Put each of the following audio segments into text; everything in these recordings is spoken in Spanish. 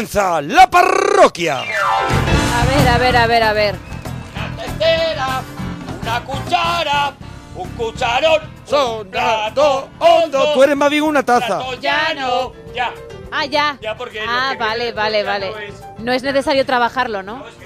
Comienza la parroquia. A ver, a ver, a ver, a ver. tetera, una cuchara, un cucharón, Son plato hondo. Tú eres más bien una taza. plato llano. Ya. Ah, ya. Ya, porque ah, vale, vale, vale. no es- necesario trabajarlo, ¿no? Es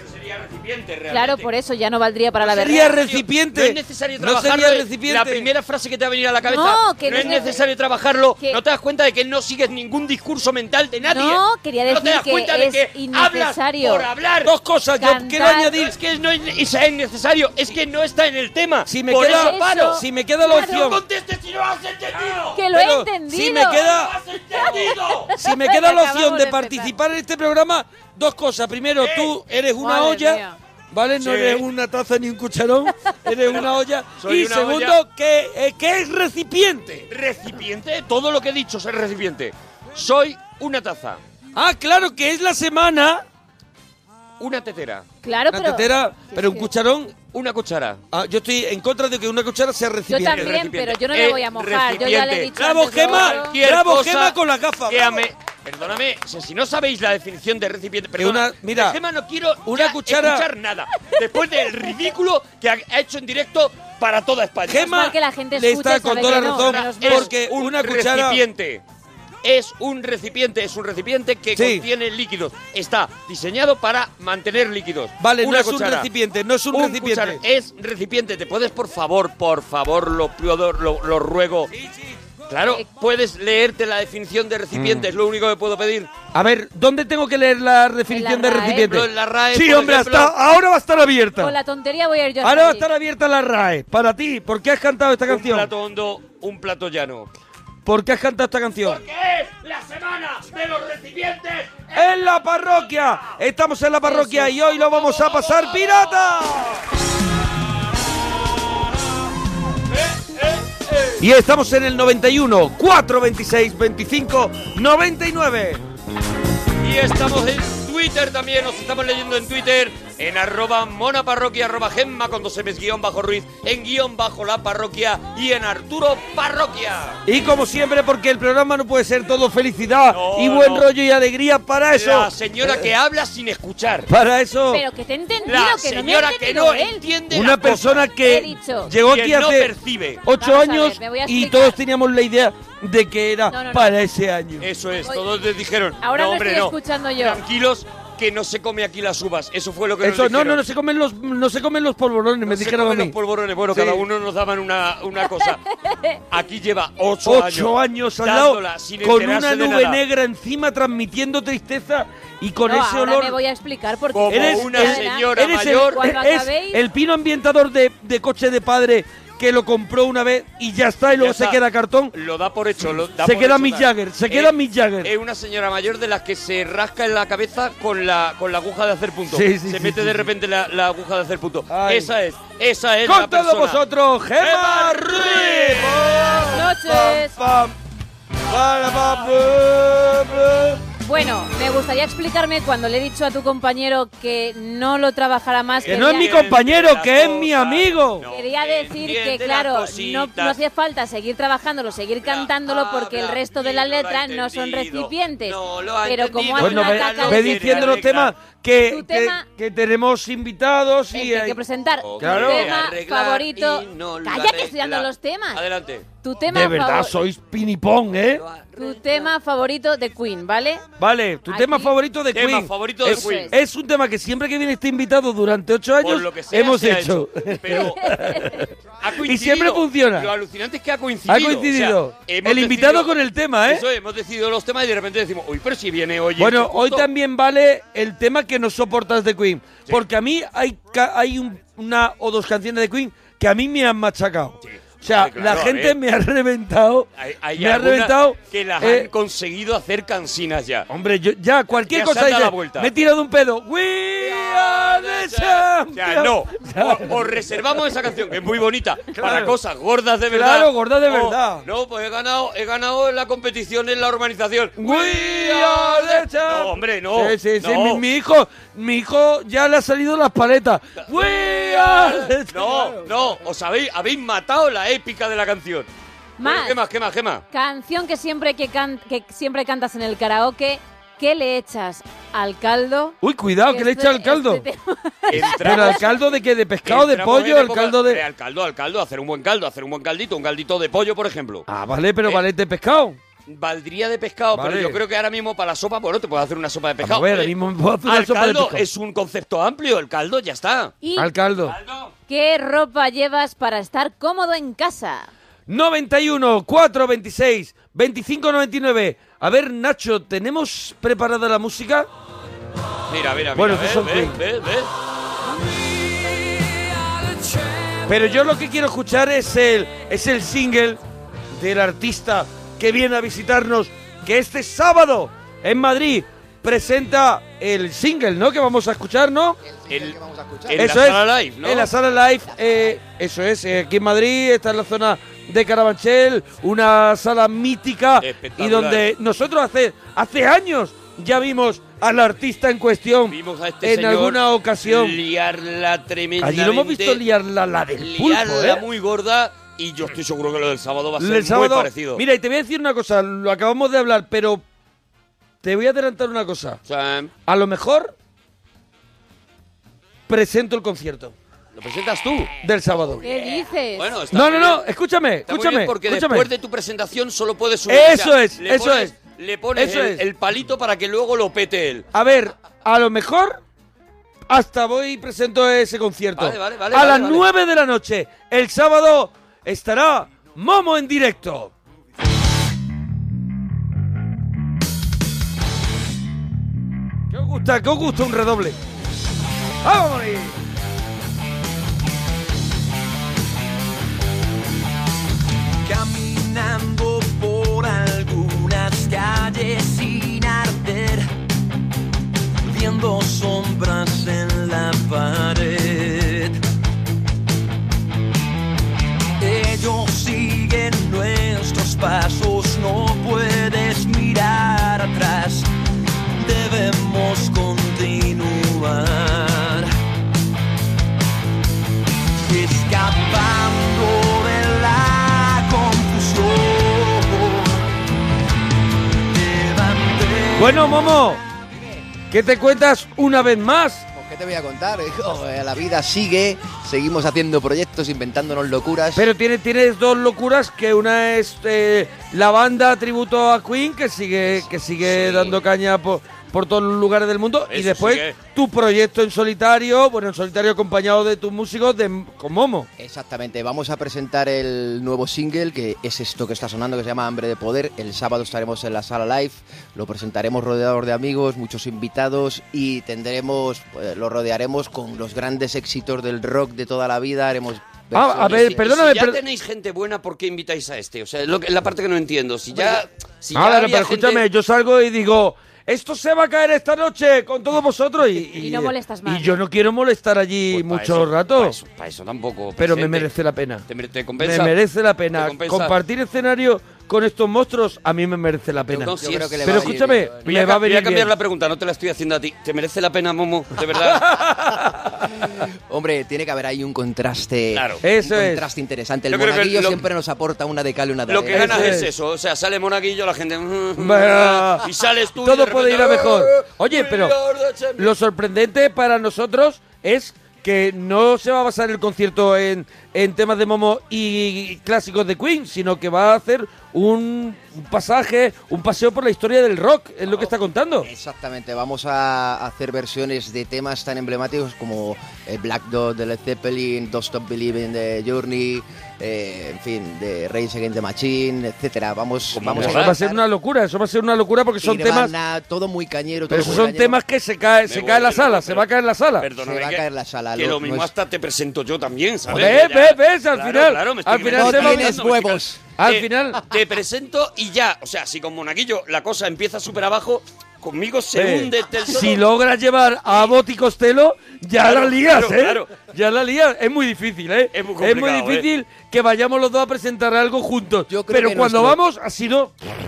recipiente realmente. Claro, por eso ya no valdría para la Sería verdad. recipiente. No es necesario No trabajarlo. sería eh. recipiente. La primera frase que te va a venir a la cabeza. No, que no es es necesario trabajarlo. que- No te das cuenta de que no sigues ningún discurso mental de nadie. No, quería No te decir das que cuenta de es que innecesario. hablas por hablar. Dos cosas. Yo Cantar. quiero añadir. Es que no es, es innecesario. Es que no está en el tema. Si me por queda, eso paro. si me queda la Claro. No opción, contestes si no has entendido. Que lo Pero he entendido. si me queda- ¡No has entendido! si me queda la opción de de participar en este programa, dos cosas. Primero, tú eres una Madre olla. mía. ¿Vale? No Sí. eres una taza ni un cucharón, eres una olla. Soy y una segundo, olla. que, eh, que es recipiente. Recipiente, todo lo que he dicho es recipiente. Soy una taza, Ah, claro, que es la semana. una tetera, Claro, Una pero. tetera, pero un cuchara. Una cuchara. Ah, yo estoy en contra de que una cuchara sea Yo recipiente. también, recipiente. pero yo no me Eh, voy a mojar. Yo ya le he dicho. Bravo, antes Gema. Cualquier Bravo, cosa Gema, con las gafas, que bravo. ame- Perdóname, o sea, si no sabéis la definición de recipiente, perdona, una- mira, Gema no quiero una ya cuchara- escuchar nada. Después del ridículo que ha ha hecho en directo para toda España. Gema mal que la gente le está con sabe toda que la no, razón menos es mal. porque un una cuchara recipiente. Es un recipiente, es un recipiente que Sí. contiene líquidos. Está diseñado para mantener líquidos. Vale, no Una es un cuchara. recipiente, no es un, Un recipiente. cuchara- es recipiente. ¿Te puedes, por favor, por favor, lo, pido, lo, lo ruego? Claro, puedes leerte la definición de recipiente, es lo único que puedo pedir. A ver, ¿dónde tengo que leer la definición la de recipiente? Ejemplo, en la RAE, sí, hombre, ejemplo. hasta ahora va a estar abierta. Con la tontería voy a ir yo. Ahora va a estar abierta la RAE. Para ti, ¿por qué has cantado esta Un canción? plato hondo, un plato llano. ¿Por qué has cantado esta canción? Porque es la semana de los recipientes. En la parroquia. Estamos en la parroquia y hoy lo vamos a pasar pirata. Y estamos en el 91, 426, 25, 99. Y estamos en Twitter también, nos estamos leyendo en Twitter, en arroba monaparroquia, arroba gemma con dos M's guion bajo ruiz, en guion bajo la parroquia y en Arturo Parroquia. Y como siempre, porque el programa no puede ser todo felicidad No, y buen no. rollo y alegría, para eso. La señora que habla sin escuchar. Para eso. Pero que te he entendido, La que no me señora que no él. entiende Una la persona que llegó Que aquí no hace percibe. ocho Vamos a ver, años y todos teníamos la idea de que era No, no, no. para ese año. Eso es, todos les dijeron. ahora no, lo hombre, estoy no. escuchando yo. Tranquilos, que no se come aquí las uvas. Eso fue lo que nos Eso, no, dijeron. no, no se comen los, no se comen los polvorones, me No se dijeron a comen mí. los polvorones. Bueno, Sí. cada uno nos daban una, una cosa. Aquí lleva ocho, Ocho años al lado, dándola sin con enterarse una de nube nada. negra encima, transmitiendo tristeza y con No, ese ahora olor. me voy a explicar porque Como Eres- una eres- señora Eres el, mayor. Cuando es acabéis- el pino ambientador de, de coche de padre que lo compró una vez y ya está, y luego se queda cartón. Lo da por hecho. Lo da Se por queda hecho Mick. Jagger, se queda Mick Jagger. Es una señora mayor de las que se rasca en la cabeza con la, con la aguja de hacer punto. Sí, sí, se sí, mete sí, de sí. repente la, la aguja de hacer punto. Ay. Esa es, esa es Con la todos persona. vosotros, Gemma Gemma Ruiz. Buenas noches. Pam, pam. Bueno, me gustaría explicarme cuando le he dicho a tu compañero que no lo trabajara más. Que no es mi compañero, que es mi amigo. Quería decir que, claro, no, no hacía falta seguir trabajándolo, seguir cantándolo, porque el resto de la letra no son recipientes. Pero como Bueno, ve, atacado ve diciendo los temas que, que, tema- que tenemos invitados y que hay que presentar Claro. tu tema favorito. no Calla que estoy dando arregla. los temas. Adelante. Tu tema, De verdad, favor- sois pinipón, ¿eh? Tu tema favorito de Queen, ¿vale? Vale, tu tema favorito de Tema Queen. favorito de es, Queen. es un tema que siempre que viene este invitado durante ocho años Por lo que sea, hemos se ha hecho. Pero ha coincidido. Y siempre funciona. Lo alucinante es que ha coincidido. Ha coincidido. O sea, hemos El invitado con el tema, ¿eh? Eso, hemos decidido los temas y de repente decimos, uy, pero si viene hoy. Bueno, este hoy justo". también vale el tema que no soportas de Queen. Porque a mí hay, ca- hay un- una o dos canciones de Queen que a mí me han machacado. O sea, claro, la gente me ha reventado. Hay, hay me ha reventado. que las eh, han conseguido hacer cansinas ya. Hombre, yo, ya cualquier Ya cosa dice, la vuelta. me he tirado un pedo. We are the O sea, champions. no. O, os reservamos esa canción, que es muy bonita, para cosas gordas de verdad. Claro, gordas de O, verdad. no, pues he ganado, he ganado en la competición en la urbanización. We are the champions. No, hombre, no. Sí, sí, sí. no. Mi, mi hijo, mi hijo ya le ha salido las paletas. We are the No, no, os habéis, habéis matado la épica de la canción. Más. ¿Qué más, qué más, qué más? Canción que siempre que, can- que siempre cantas en el karaoke, ¿qué le echas al caldo? Uy, cuidado, que le Este- echa el caldo. este Pero al caldo de qué? ¿De pescado, de pollo? en ¿El época- caldo de...? Al caldo, al caldo, hacer un buen caldo, hacer un buen caldito, un caldito de pollo, por ejemplo. Ah, vale, pero Eh, vale de pescado. Valdría de pescado, Vale. pero yo creo que ahora mismo para la sopa, bueno, te puedes hacer una sopa de pescado. a ver, ahora Oye, mismo me puedo hacer una sopa de caldo pescado. es un concepto amplio, el caldo ya está. ¿Y Al caldo. qué ropa llevas para estar cómodo en casa? 91 426 25 99. A ver, Nacho, ¿tenemos preparada la música? Mira, mira, mira. Bueno, ¿ves, estos son ves, Queen. ves, ves? Pero yo lo que quiero escuchar es el, es el single del artista que viene a visitarnos, que este sábado en Madrid presenta el single, ¿no? Que vamos a escuchar, ¿no? El- en eso la es, sala live, ¿no? en la sala live, eh, eso es, eh, aquí en Madrid, está en la zona de Carabanchel, una sala mítica y donde nosotros hace, hace años ya vimos al artista en cuestión Vimos a este en señor alguna ocasión. liarla tremendamente. Allí lo hemos visto liarla la del pulpo, liarla ¿eh? muy gorda y yo estoy seguro que lo del sábado va a ser El sábado, muy parecido. Mira, y te voy a decir una cosa, lo acabamos de hablar, pero te voy a adelantar una cosa. O sea, A lo mejor presento el concierto lo presentas tú. del sábado. ¿Qué dices? Bueno, está No, no, no, bien. escúchame, Está muy escúchame, bien porque escúchame. después de tu presentación solo puedes subir. Eso es, le eso pones- es. Le pones Eso el, es. el palito para que luego lo pete él. A ver, a lo mejor hasta voy y presento ese concierto. Vale, vale, vale, a vale, las vale. 9 de la noche, el sábado, estará Momo en directo. ¿Qué os gusta? ¿Qué os gusta un redoble? ¡Vamos! Caminando por algunas calles sin arder, viendo sombras en la pared. Siguen nuestros pasos, no puedes mirar atrás, debemos continuar. Escapando de la confusión. Bueno, Momo, ¿qué te cuentas una vez más? ¿Qué te voy a contar? hijo? Eh, La vida sigue, seguimos haciendo proyectos, inventándonos locuras. Pero tienes, tienes dos locuras, que una es eh, la banda tributo a Queen, que sigue, que sigue Sí. dando caña por, por todos los lugares del mundo, y después tu proyecto en solitario, bueno, en solitario acompañado de tus músicos de, con Momo. Exactamente, vamos a presentar el nuevo single, que es esto que está sonando, que se llama Hambre de Poder. El sábado estaremos en la sala live, lo presentaremos rodeados de amigos, muchos invitados y tendremos, eh, lo rodearemos con los grandes éxitos del rock de toda la vida. Haremos Ah, a ver, perdóname, Si ya per- tenéis gente buena, ¿por qué invitáis a este? O sea, es lo que- la parte que no entiendo. Si ya. Si ya Ah, había pero escúchame, gente- yo salgo y digo, esto se va a caer esta noche con todos vosotros y, Y no molestas más, Y yo no quiero molestar allí Pues mucho eso- rato, Para eso, para eso tampoco. pero me merece la pena. Te, te compensa. Me merece la pena compartir escenario con estos monstruos, a mí me merece la pena. Yo creo que le Pero va a venir escúchame, bien. Voy me a, va a voy venir a cambiar bien. la pregunta, no te la estoy haciendo a ti. ¿Te merece la pena, Momo? De verdad. Hombre, tiene que haber ahí un contraste. Claro. Eso un es. contraste interesante. El Yo creo que monaguillo lo- siempre nos aporta una de cal y una de Lo que arena. ganas es es. eso. O sea, sale Monaguillo, la gente... Bah. y sales tú y Todo de puede ir a repente, mejor. "Eh, Oye, pero are the champions". Lo sorprendente para nosotros es que no se va a basar el concierto en, en temas de Momo y clásicos de Queen, sino que va a hacer un, un pasaje, un paseo por la historia del rock, es lo que está contando. Exactamente, vamos a hacer versiones de temas tan emblemáticos como eh, Black Dog de Led Zeppelin, Don't Stop Believing de Journey, eh, en fin, de Rage Against the Machine, etcétera. Vamos, vamos Eso va a ser una locura, eso va a ser una locura porque son temas... Todo muy cañero. Pero todo esos muy son cañero. temas que se cae, se cae en la sala, se pero- va a caer en la sala. Perdóname, Se va a que- caer la sala, Que lo- lo mismo no es- hasta te presento yo también, ¿sabes? Ves, ves, al Claro, final, claro, me estoy al final tienes huevos. Al Eh, final- Te presento y ya. O sea, si con Monaguillo la cosa empieza súper abajo, conmigo se Eh, hunde el si logras llevar a y Costello, ya Claro, la lías, claro, ¿eh? claro. Ya la lías. Es muy difícil, ¿eh? Es muy complicado, difícil que vayamos los dos a presentar algo juntos. Yo creo Pero que cuando nuestro- vamos.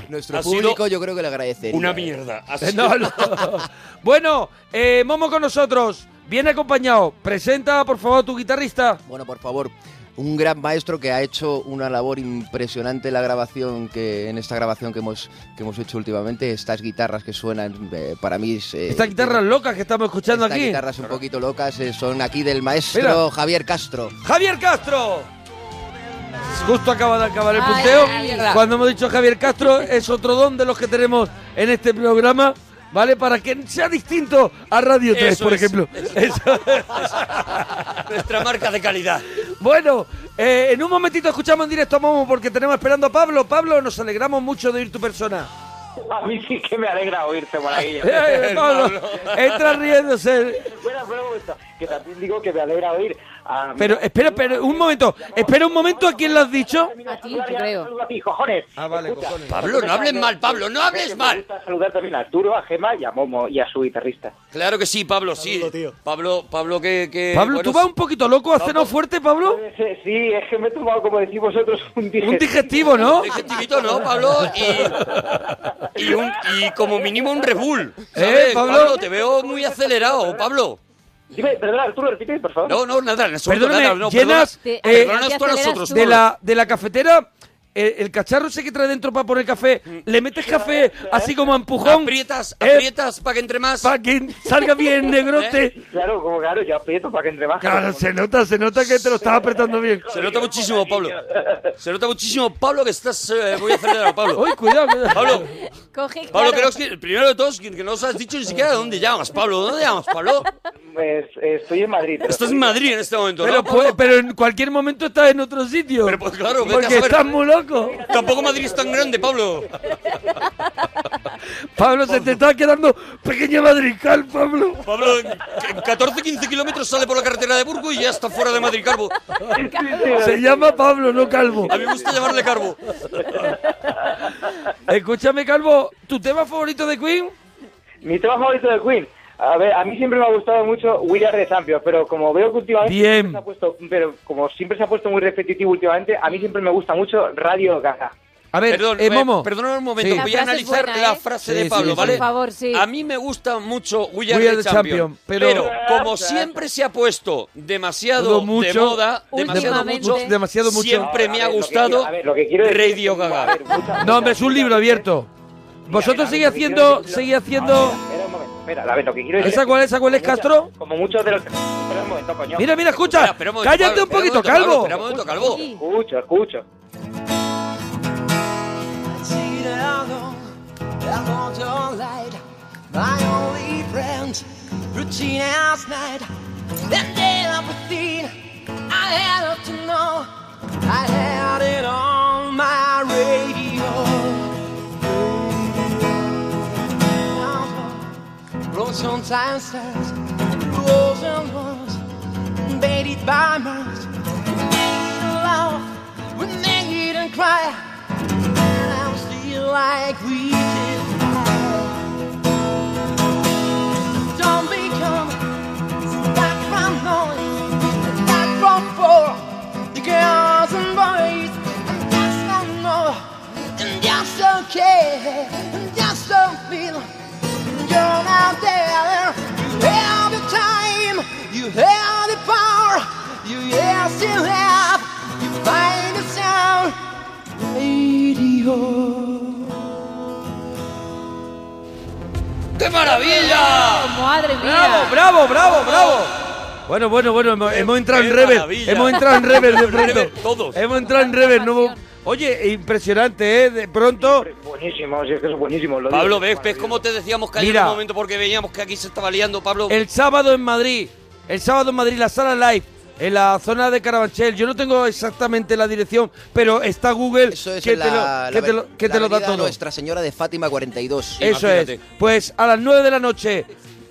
Nuestro Ha sido público yo creo que le agradecería. Una ¿eh? mierda. Ha Eh, sido- no, no. bueno, eh, Momo con nosotros. Viene acompañado. Presenta, por favor, tu guitarrista. Bueno, por favor, un gran maestro que ha hecho una labor impresionante en la grabación que en esta grabación que hemos que hemos hecho últimamente. Estas guitarras que suenan eh, para mí. eh, Estas guitarras locas que estamos escuchando estas aquí. guitarras un poquito locas eh, son aquí del maestro Mira. Javier Castro. Javier Castro. Justo acaba de acabar el Ay, punteo. ay, ay. Cuando hemos dicho Javier Castro, es otro don de los que tenemos en este programa, ¿vale? Para que sea distinto a Radio 3, Eso por es, ejemplo. Eso. Nuestra marca de calidad. Bueno, eh, en un momentito escuchamos en directo a Momo porque tenemos esperando a Pablo. Pablo, nos alegramos mucho de oír tu persona. A mí sí que me alegra oírte por ahí. Eh, Pablo, entra riéndose. Que también digo que me alegra oír a... Pero espera, espera, un momento. Espera un momento, ¿a quién lo has dicho? A ti, yo creo. Saludo a ti, cojones. Ah, vale, Escucha, cojones. Pablo, no hables mal, Pablo, no hables me mal. gusta saludar también a Arturo, a Gema y a Momo y a su guitarrista. Claro que sí, Pablo, sí. Pablo, Pablo que... que Pablo, bueno, ¿tú vas un poquito loco? ¿Has cenado fuerte, Pablo? Eh, Sí, es que me he tomado, como decís vosotros, un digestivo. Un digestivo, ¿no? Digestivito, ¿no, Pablo? Y, y, un, y como mínimo un Red Bull. ¿Eh, Pablo? Te veo muy acelerado, Pablo. Dime, perdona, Arturo, repite, por favor. No, no, nada, en absoluto Perdóname, nada. No, llenas Te- eh, perdónanos te tú a aceleras nosotros. tú. de la, de la cafetera, el, el cacharro ese que trae dentro para poner café, le metes café así como a empujón Aprietas, eh, aprietas para que entre más. para que salga bien negrote. Claro, como claro, yo aprieto para que entre más. Claro, se nota, se nota que te lo estás apretando bien. Se nota muchísimo, Pablo. Se nota muchísimo, Pablo, que estás eh, muy acelerado, Pablo. Uy, cuidado, cuidado. Pablo, Coge, Pablo, claro. creo que el primero de todos, que que no nos has dicho ni siquiera de dónde llamas, Pablo. ¿Dónde llamas, Pablo? Pues, eh, estoy en Madrid. pero Estás en Madrid en este momento, Pero, ¿no? pues, Pablo? pero en cualquier momento estás en otro sitio. Pero, pues, claro, vete a porque saber. estás muy loco. Tampoco Madrid es tan grande, Pablo. Pablo, se te está quedando pequeña madrigal, Pablo. Pablo, en en 14, 15 kilómetros sale por la carretera de Burgo y ya está fuera de Madrid, Carbo. Se llama Pablo, no Calvo. A mí me gusta llamarle Carbo. Escúchame, Calvo, ¿tu tema favorito de Queen? Mi tema favorito de Queen. A ver, a mí siempre me ha gustado mucho We Are the Champions, pero como veo que últimamente Bien. se ha puesto, pero como siempre se ha puesto muy repetitivo últimamente, a mí siempre me gusta mucho Radio Gaga. A ver, Perdón, eh, eh, Momo. perdóname un momento, Sí. voy a analizar buena, la ¿eh? frase Sí, de Pablo, sí. ¿vale? Por favor, sí. A mí me gusta mucho We Are, We Are the the Champion, Champion, pero- pero, como siempre se ha puesto demasiado mucho, de moda, demasiado mucho, demasiado mucho. siempre me ha gustado quiero- ver, quiero decir Radio Gaga. ver, mucha- No, hombre, es un libro abierto. Vosotros seguís haciendo, seguís haciendo... Espera a ver, lo que quiero decir ¿Esa es cuál? ¿Esa cuál es, Castro? Como muchos de los... Espera un momento, coño. Mira, mira, escucha. Espera, espera un momento, Cállate un poquito, espera un momento, Calvo. Espera un momento, Calvo. Escucho, escucho. My only friend, routine last night, and then everything I had up to know, I had it on sometimes stars, rose and rose, baited by mirth, we made it laugh, we made it cry, and I'm still like we did. Don't become background noise, background for the girls and boys. And that's not no, and just don't care, and just don't feel. You're not there. You have the time, you have the power, you have still have. You find the sound, radio. ¡Qué maravilla! ¡Madre mía! ¡Bravo, bravo, bravo, bravo! Bueno, bueno, bueno, hemos, hemos entrado en maravilla. Hemos entrado en rever de Rever, pronto. todos. Hemos entrado en rever. No, oye, impresionante, ¿eh? De pronto. Buenísimo, si es que es buenísimo. Lo Pablo, digo. ¿ves, ves cómo te decíamos que hay Mira. un momento porque veíamos que aquí se estaba liando, Pablo? El sábado en Madrid, el sábado en Madrid, la sala live, en la zona de Carabanchel. Yo no tengo exactamente la dirección, pero está Google Eso es que, en te, la, lo, que la te lo- aven- que la te lo da todo. Nuestra Señora de Fátima 42. Eso Imagínate. es. Pues a las 9 de la noche,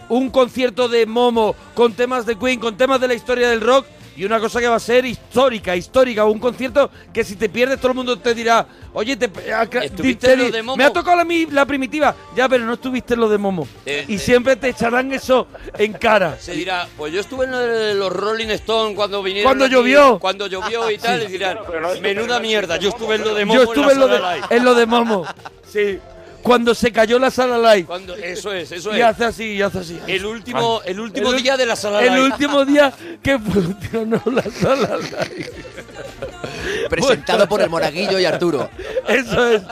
un concierto de Momo con temas de Queen, con temas de la historia del rock. Y una cosa que va a ser histórica, histórica, un concierto que si te pierdes todo el mundo te dirá, oye, te, acá- ¿Estuviste te en lo de Momo? me ha tocado la, mi- la primitiva, ya, pero no estuviste en lo de Momo. Eh, y eh. siempre te echarán eso en cara. Se dirá, pues yo estuve en lo de los Rolling Stones cuando vinieron. Cuando aquí, llovió. Cuando llovió y tal, y dirán, menuda mierda, yo estuve en lo de Momo Yo estuve en lo, de, sala live". en lo de Momo. Sí. Cuando se cayó la sala live. Cuando, eso es, eso Y es. hace así, y hace así. El último, el último El día de la sala El live. último día que funcionó la sala live. Presentado por el Monaguillo y Arturo. Eso es.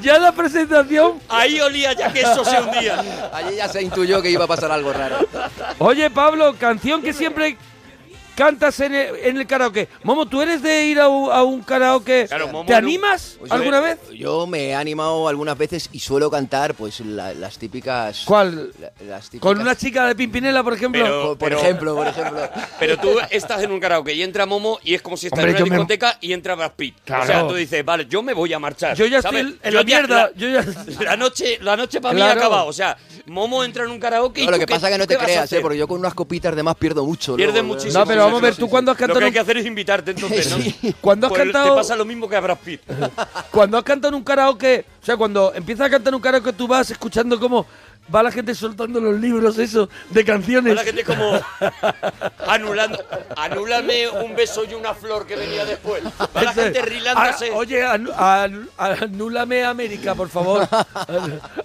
Ya la presentación. Ahí olía ya que eso se hundía. Allí ya se intuyó que iba a pasar algo raro. Oye, Pablo, canción que siempre cantas en el, en el karaoke. Momo, ¿tú eres de ir a un, a un karaoke? Claro, Momo ¿Te no- animas Pues yo- alguna vez? Yo me he animado algunas veces y suelo cantar pues la- las típicas... ¿Cuál? la- las típicas- ¿Con una chica de Pimpinela, por ejemplo? Pero- Por, por ejemplo, por ejemplo. Pero tú estás en un karaoke y entra Momo y es como si estás Hombre, en yo una me- discoteca y entra Brad Pitt. O Claro. sea, tú dices, vale, yo me voy a marchar. Yo ya ¿sabes? estoy en Yo la ya- mierda. la- Yo ya... La noche, la noche para Claro. mí ha acabado. O sea, Momo entra en un karaoke y No, lo ¿tú que qué- pasa es que no tú qué te vas a creas, ¿eh? hacer? porque yo con unas copitas de más pierdo mucho. Pierdes luego, muchísimo. No, pero vamos a ver, tú cuando has sí. Lo cantado que hay un- que hacer es invitarte entonces, ¿no? Cuando has Pues cantado... Te pasa lo mismo que a Brad Pitt. Cuando has cantado en un karaoke, o sea, cuando empiezas a cantar en un karaoke, tú vas escuchando cómo va la gente soltando los libros, eso, de canciones. La gente como anulando, anúlame un beso y una flor que venía después. Va la gente rilándose. Ah, oye, anu- anúlame América, por favor.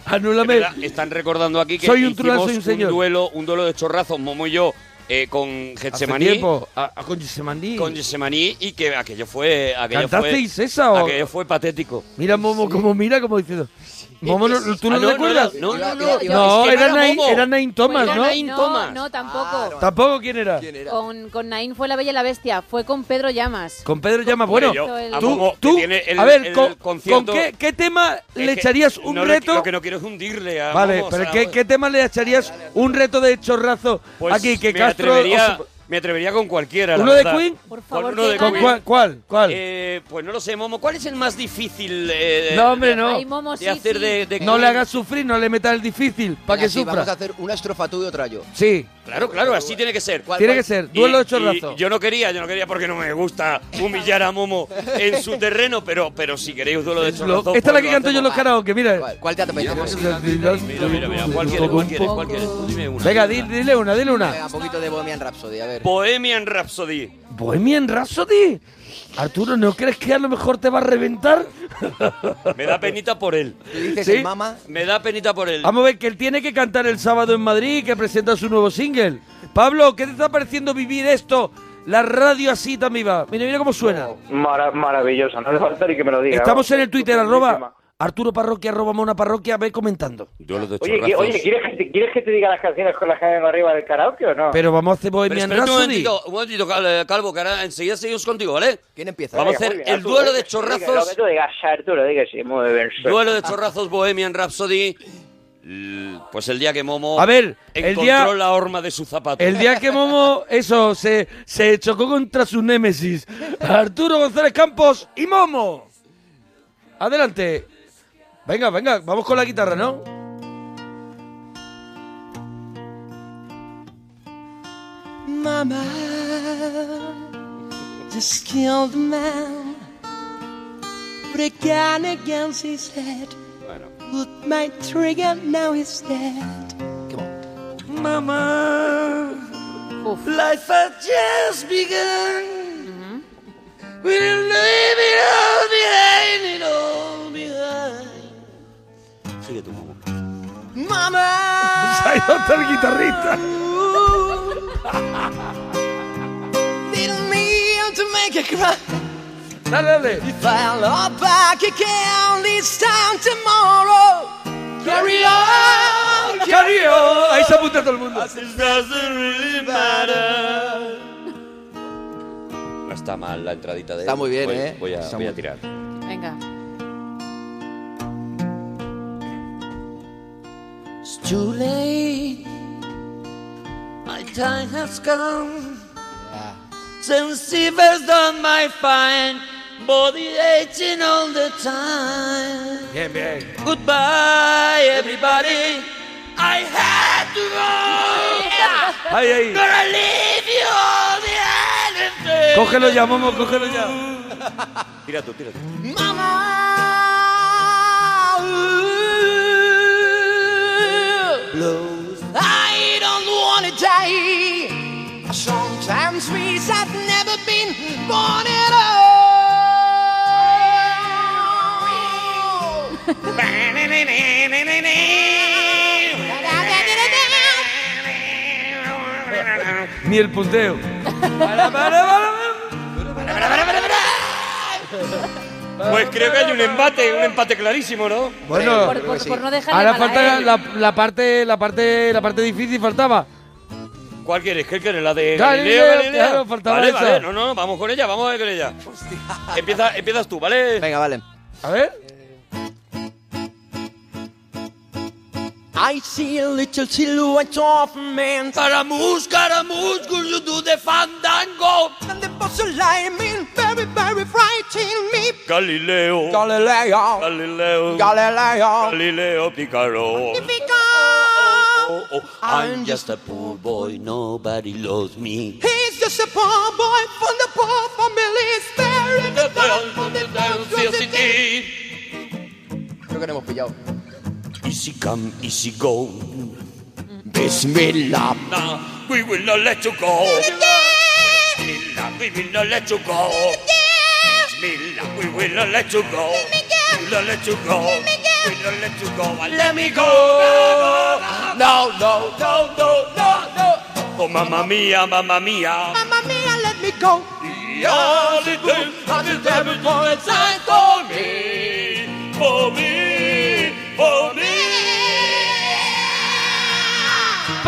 Anúlame. Están recordando aquí que Soy un hicimos truán, soy un señor. duelo, un duelo de chorrazos, Momo y yo, eh, con Getsemaní, tiempo. A, a- con Getsemaní. con Getsemaní, y que aquello fue, aquello fue, ¿Cantasteis esa o...? aquello fue patético. Mira, Momo, como mira, como diciendo... Momo, no- ¿tú no, Ah, no, recuerdas? No, no, no. No, era, era Nain, era Nain Thomas, Pues ¿no? Nain no, Thomas. no, tampoco. Ah, no. ¿Tampoco quién era? ¿Quién era? Con, con Nain fue La Bella y la Bestia, fue con Pedro Llamas. Con Pedro Llama. Hombre, Bueno, yo- a tú, Momo, tú el- a ver, el con, concierto- ¿con qué, qué tema Es le echarías un no reto? lo que no quiero es hundirle a Vale, Momo, o pero sea, ¿qué, ¿qué tema le echarías un reto de chorrazo pues aquí? Que me Castro... atrevería, os- me atrevería con cualquiera. la ¿Uno de verdad. Queen? Por Con favor, uno que de ¿Con gane. cuál? ¿Cuál? cuál? Eh, pues no lo sé, Momo. ¿Cuál es el más difícil eh, no, hombre, no. Ay, Momo, sí, de hacer sí. de, de No le Queen? hagas sufrir, no le metas el difícil, para Venga, que sí, sufra. Vamos a hacer una estrofa tú y otra yo. Sí, Claro, claro, así tiene que ser. ¿Cuál- tiene que ser. Duelo de y chorrazo. yo no quería, yo no quería porque no me gusta humillar a Momo en su terreno, pero, pero si queéis duelo de Lo- chorrazo. esta es la pues que lo canto yo en los hacemos. karaoke, mira. ¿Cuál, cuál te apetece? Mira, mira, mira. ¿Cuál quieres? ¿Cuál quieres? ¿Cuál quieres? Tú dime una. Venga, di- dile una, dile Venga, una. un poquito de Bohemian Rhapsody, a ver. Bohemian Rhapsody. Bohemian Rhapsody. Arturo, ¿no crees que a lo mejor te va a reventar? Me da penita por él. Dices ¿Sí? el mama. Me da penita por él. Vamos a ver que él tiene que cantar el sábado en Madrid y que presenta su nuevo single. Pablo, ¿qué te está pareciendo vivir esto? La radio así también va. Mira, mira cómo suena. Mara- maravilloso, no hace falta ni que me lo diga. Estamos en el Twitter, arroba. Arturo Parroquia, arroba Mona Parroquia, ve comentando. Duelo de Oye, ¿qui- chorrazos. oye ¿quieres, que te, ¿quieres que te diga las canciones con las que arriba del karaoke o no? Pero vamos a hacer Bohemian espérate un Rhapsody. momentito, un momentito, Cal- Calvo, que ahora enseguida seguimos contigo, ¿vale? ¿Quién empieza? Vamos a hacer bien, el Arturo, duelo de chorrazos. Lo que tú digas, Arturo, di que sí, muy bien. Duelo de chorrazos Bohemian Rhapsody. Pues el día que Momo A ver, el encontró día- la horma de su zapato. El día que Momo, eso, se, se chocó contra su némesis. Arturo González Campos y Momo. Adelante. Venga, venga, vamos con la guitarra, ¿no? Mama just killed a man. Put a gun against his head. Put my trigger, now he's dead. Mamá, Uf. life has just begun. Mm-hmm. We'll leave it all behind, it all behind. Sigue ido hasta el guitarrista. Didn't mean to make you cry. Dale, dale. If I look back again this time tomorrow. Carry on. Carry on. Ahí se apunta todo el mundo. No está mal la entradita de Está muy bien, voy, ¿eh? Voy a, voy a tirar. Venga. Too late. My time has come. Since fever's done my fine. Body aching all the time. Bien, bien. Goodbye, everybody. I had to go. Ahí, ahí. Gonna leave you all the anything. Cógelo ya, Momo, cógelo ya. Tira tú, tira tú. Blues. I don't wanna die. Sometimes we have never been born at all. Ni el punteo. Pues creo que hay un empate, un empate clarísimo, ¿no? Bueno, Por, por- por no dejarle ahora falta él. la, la parte, la parte, la parte difícil faltaba. ¿Cuál quieres? ¿Qué quieres? ¿La de Galileo, Galileo? Galileo? claro, faltaba vale, esa. vale. No, no, vamos con ella, vamos a ver con ella. Empieza, empiezas tú, ¿vale? Venga, vale. A ver. I see a little silhouette of a man. Caramus, caramus, could you do the fandango? And the boss lightning very, very frightening me. Galileo. Galileo. Galileo. Galileo. Galileo Picaro. Oh, oh, oh, oh. I'm just a poor boy, nobody loves me. He's just a poor boy from the poor family. Sparing the world from the monstrosity. Creo que no hemos pillado. Easy come, easy go. Bismillah. Nah, we will not let you go. Bismillah, we will not let you go. Bismillah, we will not let you go. We will not let you go. We will not let you go. Let me go. No, no, no, no, no, no. Oh, mamma mia, mamma mia. Mamma mia, let me go. Yeah, the devil, the devil for inside for me, for me, for me.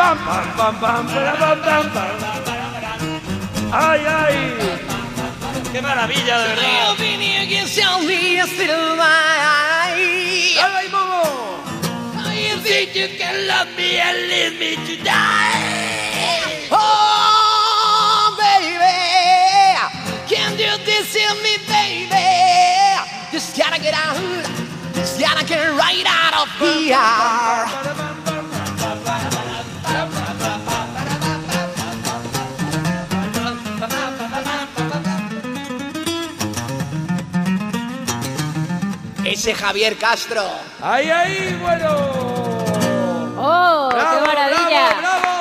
Pam, pam, pam, pam, para, pam, pam, pam. Ay, ay. ¡Qué maravilla, de verdad! Opinion against your me, still my Dale ahí, Momo. You think you can love me and leave me to die? Oh, baby, can you deceive me, baby? Just gotta get out, just gotta get right out of here. Ese Javier Castro. Ahí, ahí, bueno. ¡Oh, qué maravilla! bravo, bravo,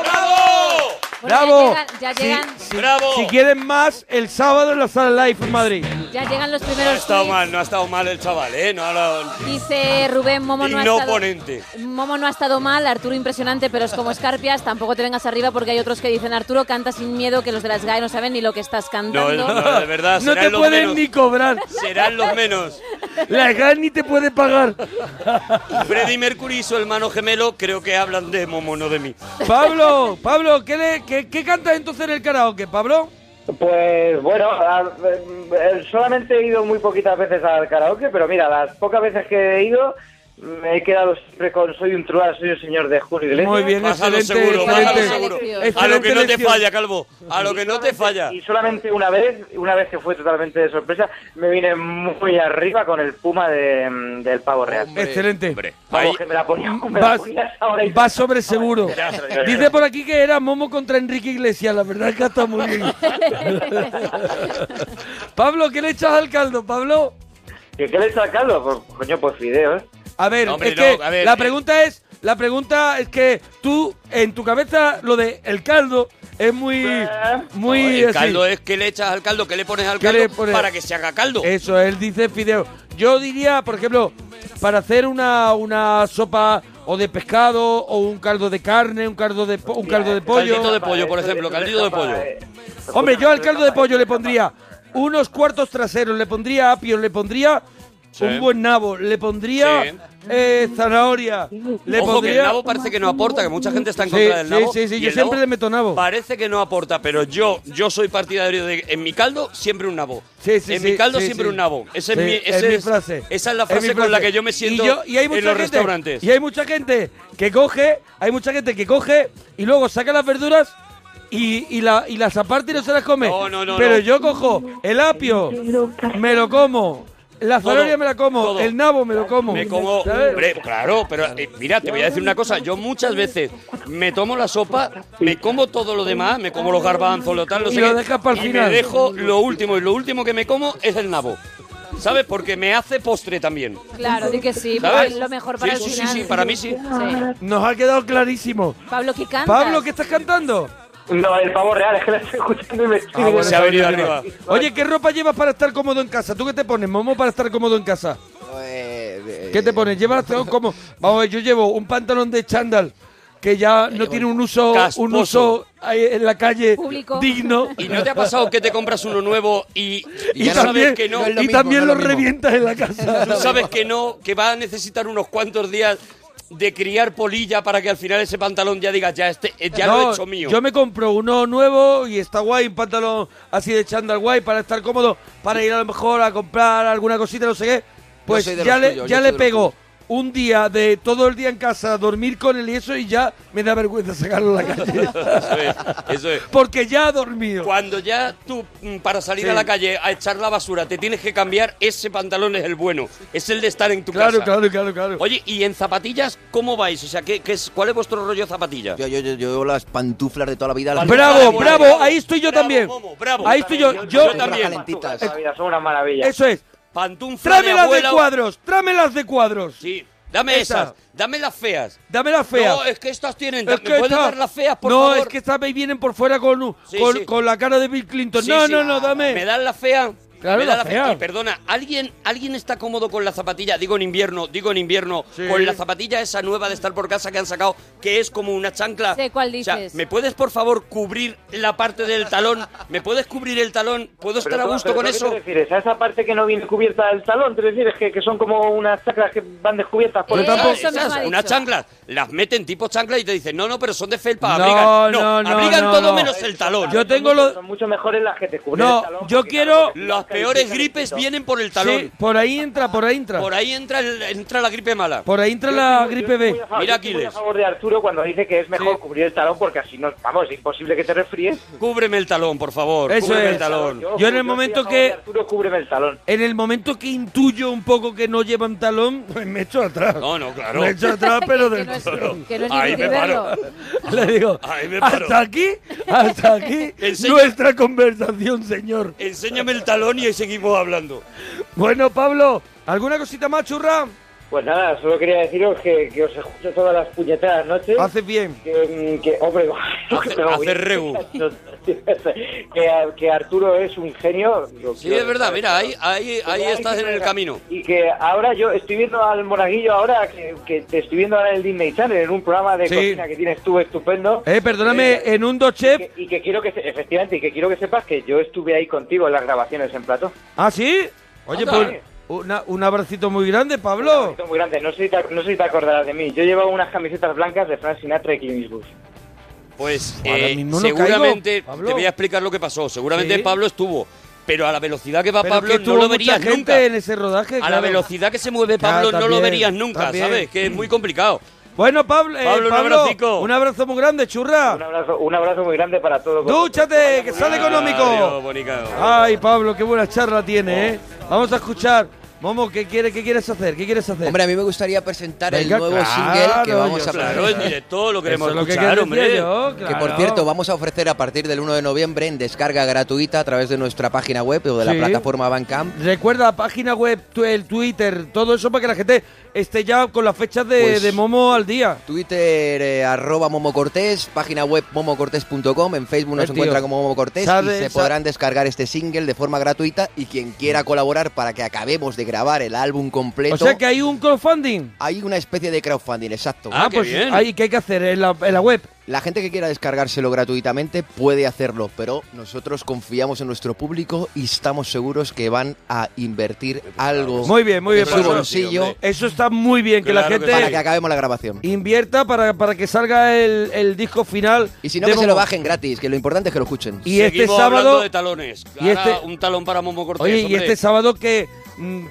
Bueno, bravo. Ya llegan, ya Sí, llegan, sí, ¡Bravo! Si quieren más, el sábado en la sala live en Madrid. ya llegan los No ha primeros estado tweets. mal, no ha estado mal el chaval, ¿eh? No, no, Dice Rubén, Momo no, ha no estado, oponente. Momo no ha estado mal, Arturo impresionante, pero es como Escarpias, tampoco te vengas arriba porque hay otros que dicen, Arturo canta sin miedo, que los de las GAE no saben ni lo que estás No, cantando. no, de verdad, No te pueden menos. ni cobrar. Serán los menos. La GAN ni te puede pagar. Freddie Mercury y su hermano gemelo creo que hablan de Momo, no de mí. Pablo, Pablo, ¿qué, le, qué, qué cantas entonces en el karaoke, Pablo? Pues bueno, eh, solamente he ido muy poquitas veces al karaoke, pero mira, las pocas veces que he ido me he quedado siempre con Soy un truán, soy un señor de Julio Iglesias. Muy bien, Vas a lo excelente, seguro, vas a lo excelente. seguro. Excelente A lo que no te falla, Calvo. A lo que no te falla. Y solamente una vez, una vez que fue totalmente de sorpresa, me vine muy arriba con el Puma de, mm, del Pavo Real. Excelente. Hombre, Vamos, ahí- que me la ponía, me la Vas, ponía ahora y- vas sobre seguro. Dice por aquí que era Momo contra Enrique Iglesias. La verdad es que está muy bien. Pablo, ¿qué le echas al caldo, Pablo? ¿Qué, qué le está al caldo? Pues, coño, pues fideos. A ver, Hombre, es no, que a ver, la eh. pregunta es la pregunta es que tú, en tu cabeza, lo de el caldo es muy... muy No, el así. caldo es que le echas al caldo, que le pones al ¿Qué caldo pones? para que se haga caldo. Eso, él dice fideo. Yo diría, por ejemplo, para hacer una, una sopa o de pescado o un caldo de carne, un caldo de, po- un caldo de pollo. Caldito de pollo, por ejemplo, caldito de pollo. eh. Hombre, yo al caldo de pollo le pondría unos cuartos traseros, le pondría apio, le pondría Sí. un buen nabo, le pondría Sí. eh, zanahoria, le Ojo, que pondría... el nabo parece que no aporta, que mucha gente está en Sí, contra del sí, nabo. sí, sí, y yo siempre le meto nabo. Parece que no aporta, pero yo yo soy partidario de en mi caldo siempre un nabo. Sí, sí, en sí, mi caldo sí, siempre sí. un nabo. Sí, es mi, es mi es- frase. Esa es la Es mi frase con la frase. que yo me siento y yo- y hay mucha en los gente, restaurantes. Y hay mucha gente que coge, hay mucha gente que coge y luego saca las verduras y, y, la, y las aparte y no se las come. No, no, no, Pero yo cojo el apio, me lo como. La zanahoria me la como, todo. el nabo me lo como. Me como, hombre, claro, pero eh, mira, te voy a decir una cosa. Yo muchas veces me tomo la sopa, me como todo lo demás, me como los garbanzos, lo tal, lo Y sé lo qué, y final. me dejo lo último y lo último que me como es el nabo. ¿Sabes? Porque me hace postre también. Claro, di que sí, ¿Sabes? lo mejor para Sí, el sí, sí, final. sí, para mí sí. Sí. Nos ha quedado clarísimo. Pablo, ¿qué cantas? Pablo, ¿qué estás cantando? No, el pavo real, es que la estoy escuchando y me estoy... Ah, bueno, Se ha venido arriba. Oye, ¿qué ropa llevas para estar cómodo en casa? ¿Tú qué te pones, Momo, para estar cómodo en casa? Eh, ¿Qué te pones? ¿Llevas como Vamos a ver, yo llevo un pantalón de chándal que ya no tiene un uso un uso ahí en la calle Público. digno. ¿Y no te ha pasado que te compras uno nuevo y, Y, sabes también, que no? lo y mismo, también no lo revientas en la casa. Tú sabes que no, que va a necesitar unos cuantos días de criar polilla para que al final ese pantalón ya digas, ya este, eh, ya lo he hecho mío. Yo me compro uno nuevo y está guay, un pantalón así de chándal guay para estar cómodo, para ir a lo mejor a comprar alguna cosita, no sé qué. Pues ya le, tuyos, ya le pego un día de todo el día en casa, dormir con él y eso, y ya me da vergüenza sacarlo a la calle. Eso es, eso es. Porque ya ha dormido. Cuando ya tú, mm, para salir Sí. a la calle a echar la basura, te tienes que cambiar, ese pantalón es el bueno. Es el de estar en tu Claro, casa. claro, claro, claro. Oye, ¿y en zapatillas cómo vais? O sea, ¿qué, qué es, ¿cuál es vuestro rollo zapatillas? Yo, yo, yo, yo las pantuflas de toda la vida. las- Bravo, Bravo, ahí estoy yo Bravo, también. Momo, bravo. Ahí estoy yo, yo, yo también. Son una maravilla. Eso es. Pantufla de Trámelas de abuela. cuadros, trámelas de cuadros. Sí, dame Esa. esas, dame las feas. Dame las feas. No, es que estas tienen. Es ¿Me que puedes esta- dar las feas, por no, favor? es que estas me vienen por fuera con, Sí, con, sí. con la cara de Bill Clinton. Sí, no, no, no, dame. ¿Me dan la fea? Claro, la. Y perdona, ¿alguien, ¿alguien está cómodo con la zapatilla? Digo en invierno, digo en invierno, Sí. con la zapatilla esa nueva de estar por casa que han sacado, que es como una chancla. Sé cuál O sea, dices. ¿me puedes por favor cubrir la parte del talón? ¿Me puedes cubrir el talón? ¿Puedo estar a gusto pero con ¿tú a qué eso? te refieres? ¿A esa parte que no viene cubierta del talón? ¿Te refieres que, que son como unas chaclas que van descubiertas por Eh, el talón? unas chanclas, las meten tipo chancla y te dicen, no, no, pero son de felpa, No, abrigan. no, no, abrigan no, todo no. menos el talón. Yo tengo los... Son mucho mejores las que te cubren No, el talón. yo quiero- Las peores gripes vienen por el talón. Sí, por ahí entra, por ahí entra. Por ahí entra, el- entra la gripe mala. Por ahí entra Yo la estoy gripe B. favor- Mira, muy a Aquiles. favor de Arturo cuando dice que es mejor Sí. cubrir el talón porque así no, vamos, es imposible que te resfríes. Cúbreme el talón, por favor. Eso cúbreme es. el talón. Yo en el momento que- Arturo, cúbreme el talón. En el momento que intuyo un poco que no llevan talón, pues me echo atrás. No, no, claro. Me echo atrás, pero del no es, todo. que no es Ahí me paro. Le digo, Ahí me paro. hasta aquí, hasta aquí nuestra conversación, señor. Enséñame el talón y seguimos hablando. Bueno, Pablo, ¿alguna cosita más, churra? Pues nada, solo quería deciros que, que os escucho todas las puñeteras noches. Haces bien. Que, que, hombre, Hace- hace que, que Arturo es un genio. Sí, quiero es verdad, mira, ahí, ahí, ahí estás en el camino. Y que ahora yo estoy viendo al monaguillo ahora, que, que te estoy viendo ahora en el Disney Channel, en un programa de Sí. cocina que tienes tú estupendo. Eh, perdóname, Eh, en un dos y chef. que, y que quiero que, se- efectivamente, y que quiero que sepas que yo estuve ahí contigo en las grabaciones en plato. ¿Ah, sí? Oye, Anda. pues una- un abracito muy grande, Pablo. Esto es muy grande, no sé, si te, no sé si te acordarás de mí. Yo llevaba unas camisetas blancas de Frank Sinatra y Clint Eastwood. Pues eh, seguramente, caigo, te voy a explicar lo que pasó. Seguramente Sí. Pablo estuvo, pero a la velocidad que va Pero Pablo que no lo mucha verías gente nunca. en ese rodaje. A la velocidad que se mueve Pablo no lo verías nunca, también. ¿sabes? Que es muy complicado. Bueno, Pablo, eh, Pablo, un Pablo, un abrazo muy grande, Un churra. abrazo, un abrazo muy grande para todos. Dúchate, que sale económico. Adiós. Ay, Pablo, qué buena charla tiene, ¿eh? Vamos a escuchar Momo, ¿qué, quiere, ¿qué quieres hacer? ¿Qué quieres hacer? Hombre, a mí me gustaría presentar Venga, el nuevo claro, single que vamos yo- a Claro, presentar. en directo lo queremos Eso es lo que hombre. yo, Que claro. por cierto, vamos a ofrecer a partir del 1 de noviembre en descarga gratuita a través de nuestra página web o de la plataforma Bandcamp. Recuerda la página web, el Twitter, todo eso para que la gente esté ya con las fechas de, Pues- de Momo al día. Twitter, eh, arroba Momo Cortés, página web momocortés.com, en Facebook nos Eh, encuentra como Momo Cortés sabe- y se podrán descargar este single de forma gratuita y quien quiera colaborar para que acabemos de grabar el álbum completo, O sea que hay un crowdfunding. hay una especie de crowdfunding, exacto. Ah, pues bien. ahí, ¿qué hay que hacer en la, en la web? La gente que quiera descargárselo gratuitamente puede hacerlo, pero nosotros confiamos en nuestro público y estamos seguros que van a invertir algo Muy bien, muy bien. en su Pablo. bolsillo. Eso está muy bien, que la gente para que acabemos la grabación. invierta para, para que salga el, el disco final. Y si no, que se lo bajen gratis, que lo importante es que lo escuchen. Y este Seguimos hablando sábado... de talones. y este- un talón para Momo Cortés, Oye, y este sábado que,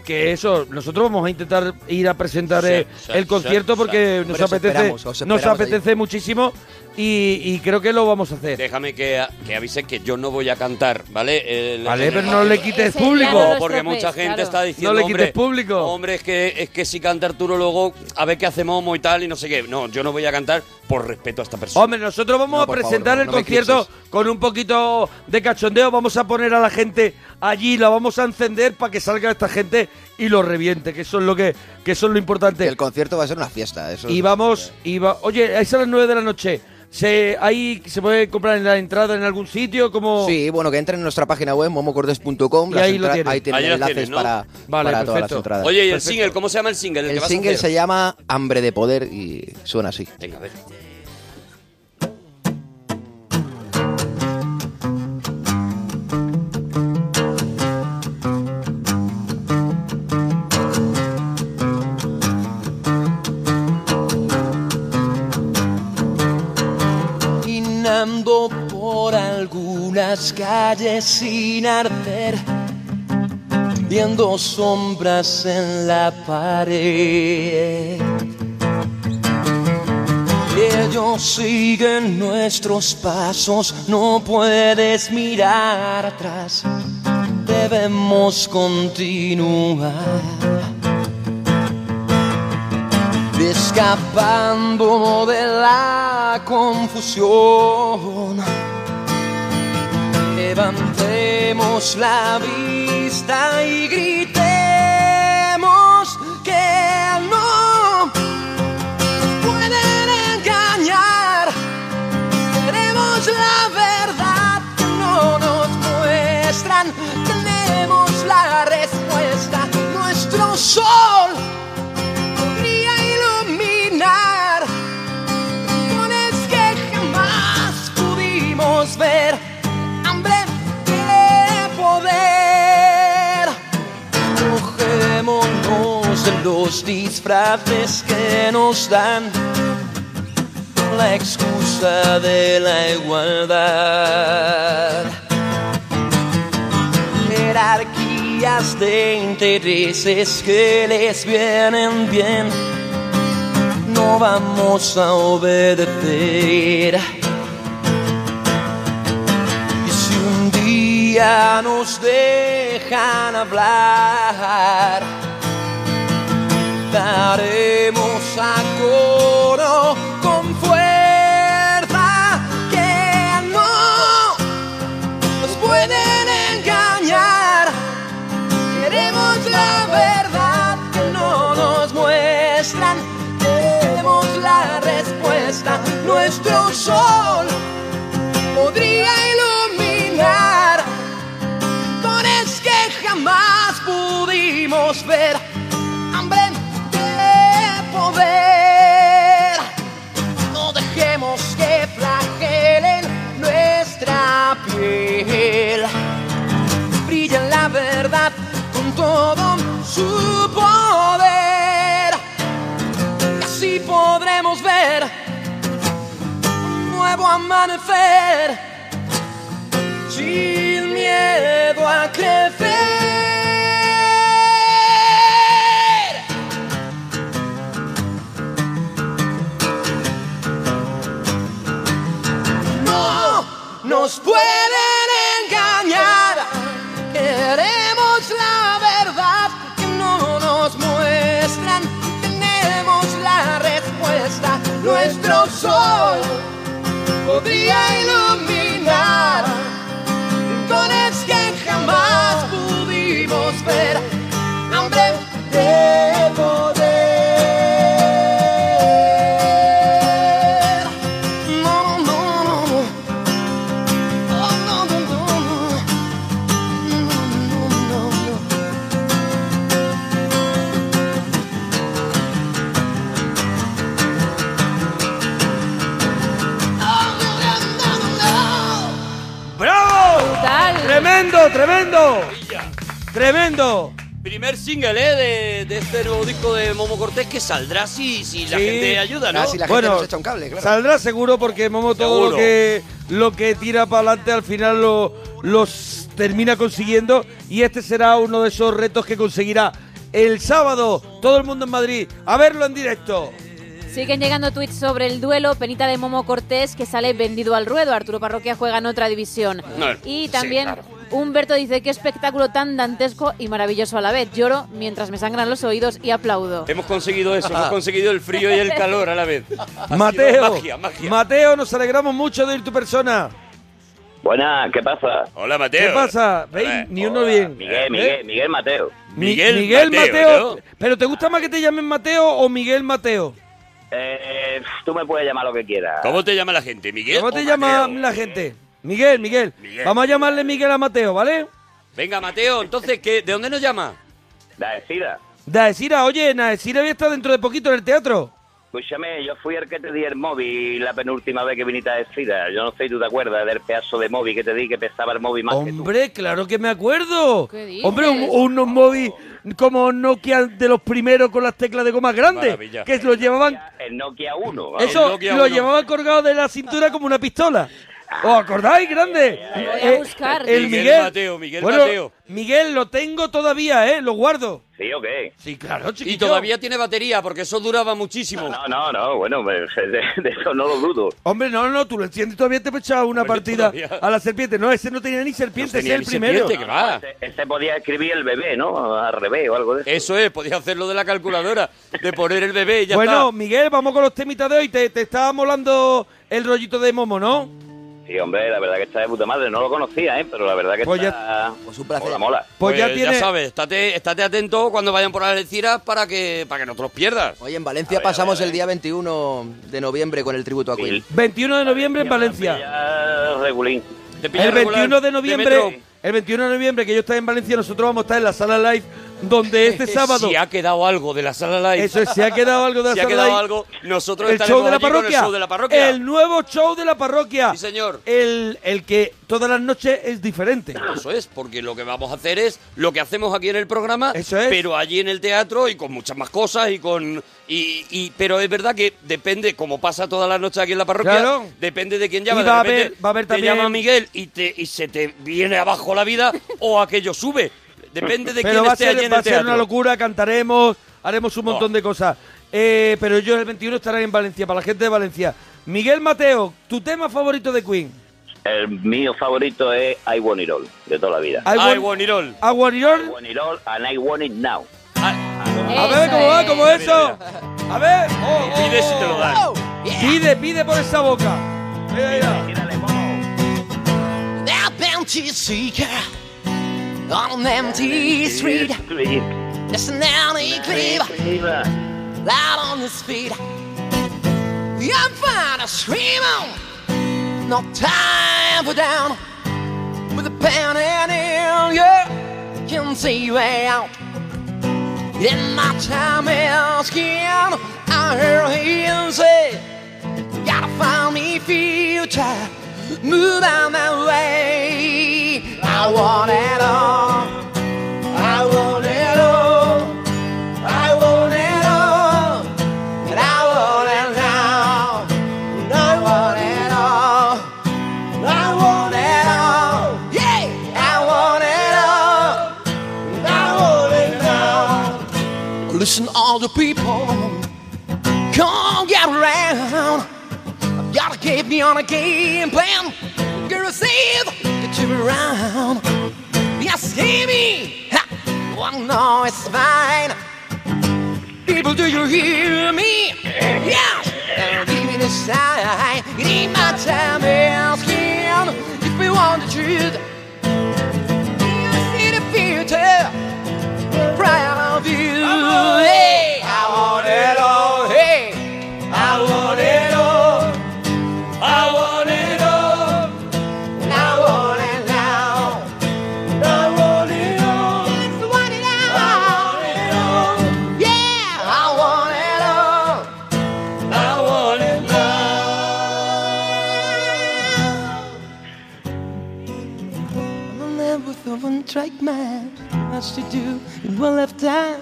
que eso, nosotros vamos a intentar ir a presentar Sí, eh, sí, el concierto sí. porque nos apetece, esperamos, nos apetece muchísimo y, y creo que lo vamos a hacer. Déjame que, que avise que yo no voy a cantar, ¿vale? El- Vale, el- pero no le quites público. no porque mucha gente claro. está diciendo, No le quites hombre, público. Hombre, es que, es que si canta Arturo luego, a ver qué hace Momo y tal, y no sé qué. No, yo no voy a cantar por respeto a esta persona. Hombre, nosotros vamos No, a presentar favor, el no concierto con un poquito de cachondeo. Vamos a poner a la gente allí, la vamos a encender para que salga esta gente y lo reviente, que eso es lo que, que eso es lo importante. Que el concierto va a ser una fiesta. Eso Y vamos, y va, oye, es a las 9 de la noche. Se, ahí se puede comprar en la entrada en algún sitio, como Sí, bueno, que entren en nuestra página web, las ahí tienen. Ahí tienen Ahí enlaces tienes, ¿no? para, Vale, para todas las entradas. Oye, ¿y el Perfecto. single? ¿Cómo se llama el single? que el vas a single hacer? se llama Hambre de Poder y suena así. Venga, a ver. Por algunas calles sin arder, viendo sombras en la pared. Ellos siguen nuestros pasos, no puedes mirar atrás, debemos continuar. Escapando de la confusión. Levantemos la vista y gritemos los disfraces que nos dan la excusa de la igualdad jerarquías de intereses que les vienen bien. No vamos a obedecer. Y si un día nos dejan hablar, daremos a coro con fuerza que no nos pueden engañar. Queremos la verdad que no nos muestran. Tenemos la respuesta. Nuestro sol podría iluminar rincones que jamás pudimos ver. Brilla la verdad con todo su poder. Así podremos ver un nuevo amanecer sin miedo a crecer. no nos pueden nuestro sol podría iluminar rincones que jamás pudimos ver. ¡Tremendo! Primer single, ¿eh? De, de este nuevo disco de Momo Cortés que saldrá si, si la Sí. gente ayuda, ¿no? Ah, si la gente Bueno, nos echa un cable, claro. Saldrá seguro porque Momo todo Seguro. lo que lo que tira para adelante al final lo los termina consiguiendo y este será uno de esos retos que conseguirá el sábado todo el mundo en Madrid a verlo en directo. Siguen llegando tweets sobre el duelo, penita de Momo Cortés que sale vendido al ruedo. Arturo Parroquia juega en otra división. No, y sí, también claro. Humberto dice qué espectáculo tan dantesco y maravilloso a la vez. Lloro mientras me sangran los oídos y aplaudo. Hemos conseguido eso, hemos conseguido el frío y el calor a la vez. Mateo, Magia, magia. Mateo, nos alegramos mucho de ir tu persona. Buenas, ¿qué pasa? Hola, Mateo. ¿Qué pasa? ¿Veis? Hola. Ni uno bien. Miguel, ¿Eh? Miguel, Miguel Mateo. Mi- Miguel Miguel Mateo, Mateo. ¿no? ¿Pero te gusta más que te llamen Mateo o Miguel Mateo? Eh, tú me puedes llamar lo que quieras. ¿Cómo te llama la gente, Miguel? ¿Cómo te llama Mateo? la gente? Miguel, Miguel, Miguel. Vamos a llamarle Miguel a Mateo, ¿vale? Venga, Mateo, entonces, ¿qué, ¿de dónde nos llama? La decida. Daesira, oye, Daesira voy a estar dentro de poquito en el teatro. Escúchame, yo fui el que te di el móvil la penúltima vez que viniste a decida. Yo no sé si tú te acuerdas del pedazo de móvil que te di que pesaba el móvil más que tú. Hombre, claro que me acuerdo. ¿Qué dices? Hombre, un- unos móviles como Nokia de los primeros con las teclas de goma grandes, Maravilla. que los llevaban, El Nokia 1. vamos. eso Nokia lo llevaban colgado de la cintura como una pistola. ¿Os acordáis, grande? Voy a buscar. El Miguel Miguel. Mateo, Miguel Bueno, Mateo. Miguel, lo tengo todavía, ¿eh? Lo guardo. ¿Sí o qué? Sí, claro, chiquillo. Y todavía tiene batería, porque eso duraba muchísimo. No, no, no, bueno, de, de eso no lo dudo. Hombre, no, no, tú lo entiendes, todavía te he echado una Hombre, partida todavía. a la serpiente. No, ese no tenía ni serpiente, No tenía ese es el primero. serpiente, que va. Ese, ese podía escribir el bebé, ¿no? Al revés o algo de eso. Eso es, podía hacerlo de la calculadora, de poner el bebé y ya bueno, está. Miguel, vamos con los temitas de hoy. Te, te está molando el rollito de Momo, ¿no? Sí, hombre, la verdad que está de puta madre. No lo conocía, ¿eh? Pero la verdad que Pues ya- está... Pues un placer. Mola, mola. Pues, ya tiene. sabes, estate, estate atento cuando vayan por las Algeciras para que, para que no te los pierdas. Oye, en Valencia ver, pasamos el día 21 de noviembre con el tributo a Queen. Sí. 21 de noviembre en Valencia. Ya, regulín. El regular 21 de noviembre, el 21 de noviembre que yo estaré en Valencia, nosotros vamos a estar en la sala live donde este sábado Si ha quedado algo de la sala live, eso es, se ha quedado algo de la si ha sala quedado live, algo, nosotros el estaremos show de la allí con el show de la parroquia. el nuevo show de la parroquia, Sí, señor. el, el que todas las noches es diferente. Eso es, porque lo que vamos a hacer es lo que hacemos aquí en el programa, Eso es. pero allí en el teatro y con muchas más cosas y con y, y- pero es verdad que depende, como pasa todas las noches aquí en la parroquia, Claro. depende de quién llama. Y de va a haber- va a haber te también- llama Miguel y te y se te viene abajo la vida o aquello sube. Depende de pero quién va a esté allí ser, en va el a ser teatro. una locura, cantaremos, haremos un montón Oh. de cosas. Eh, pero yo el 21 estaré en Valencia, para la gente de Valencia. Miguel Mateo, ¿tu tema favorito de Queen? El mío favorito es I Want It All, de toda la vida. I Ay, want- Guanirol. I want it all. I Want It All and I Want It Now. A Eso ver cómo va, es. cómo eso. A ver. Oh, oh, Pide si te lo dan. Oh, yeah. Pide, pide por esa boca. Mira, mira. That bounty seeker on an empty street. Street. There's an alley cleaver out on his feet. I'm fine, I scream on. No time for down. With a pen and in, yeah, can see way out. In my time asking, I heard him say, Gotta find me future, move on that way. I want it all. I want it all. I want it all. And I want it now. And I want it all. I want it all. Yeah, I want it all. And I want it now. Listen, all the people, come get around. Gotta keep me on a game plan. Girl, save, get you around. Yes, hear me. Ha. Well, no, it's fine. People, do you hear me? Yeah, Give it a sign. It ain't my time asking if we want the truth. To do in one lifetime.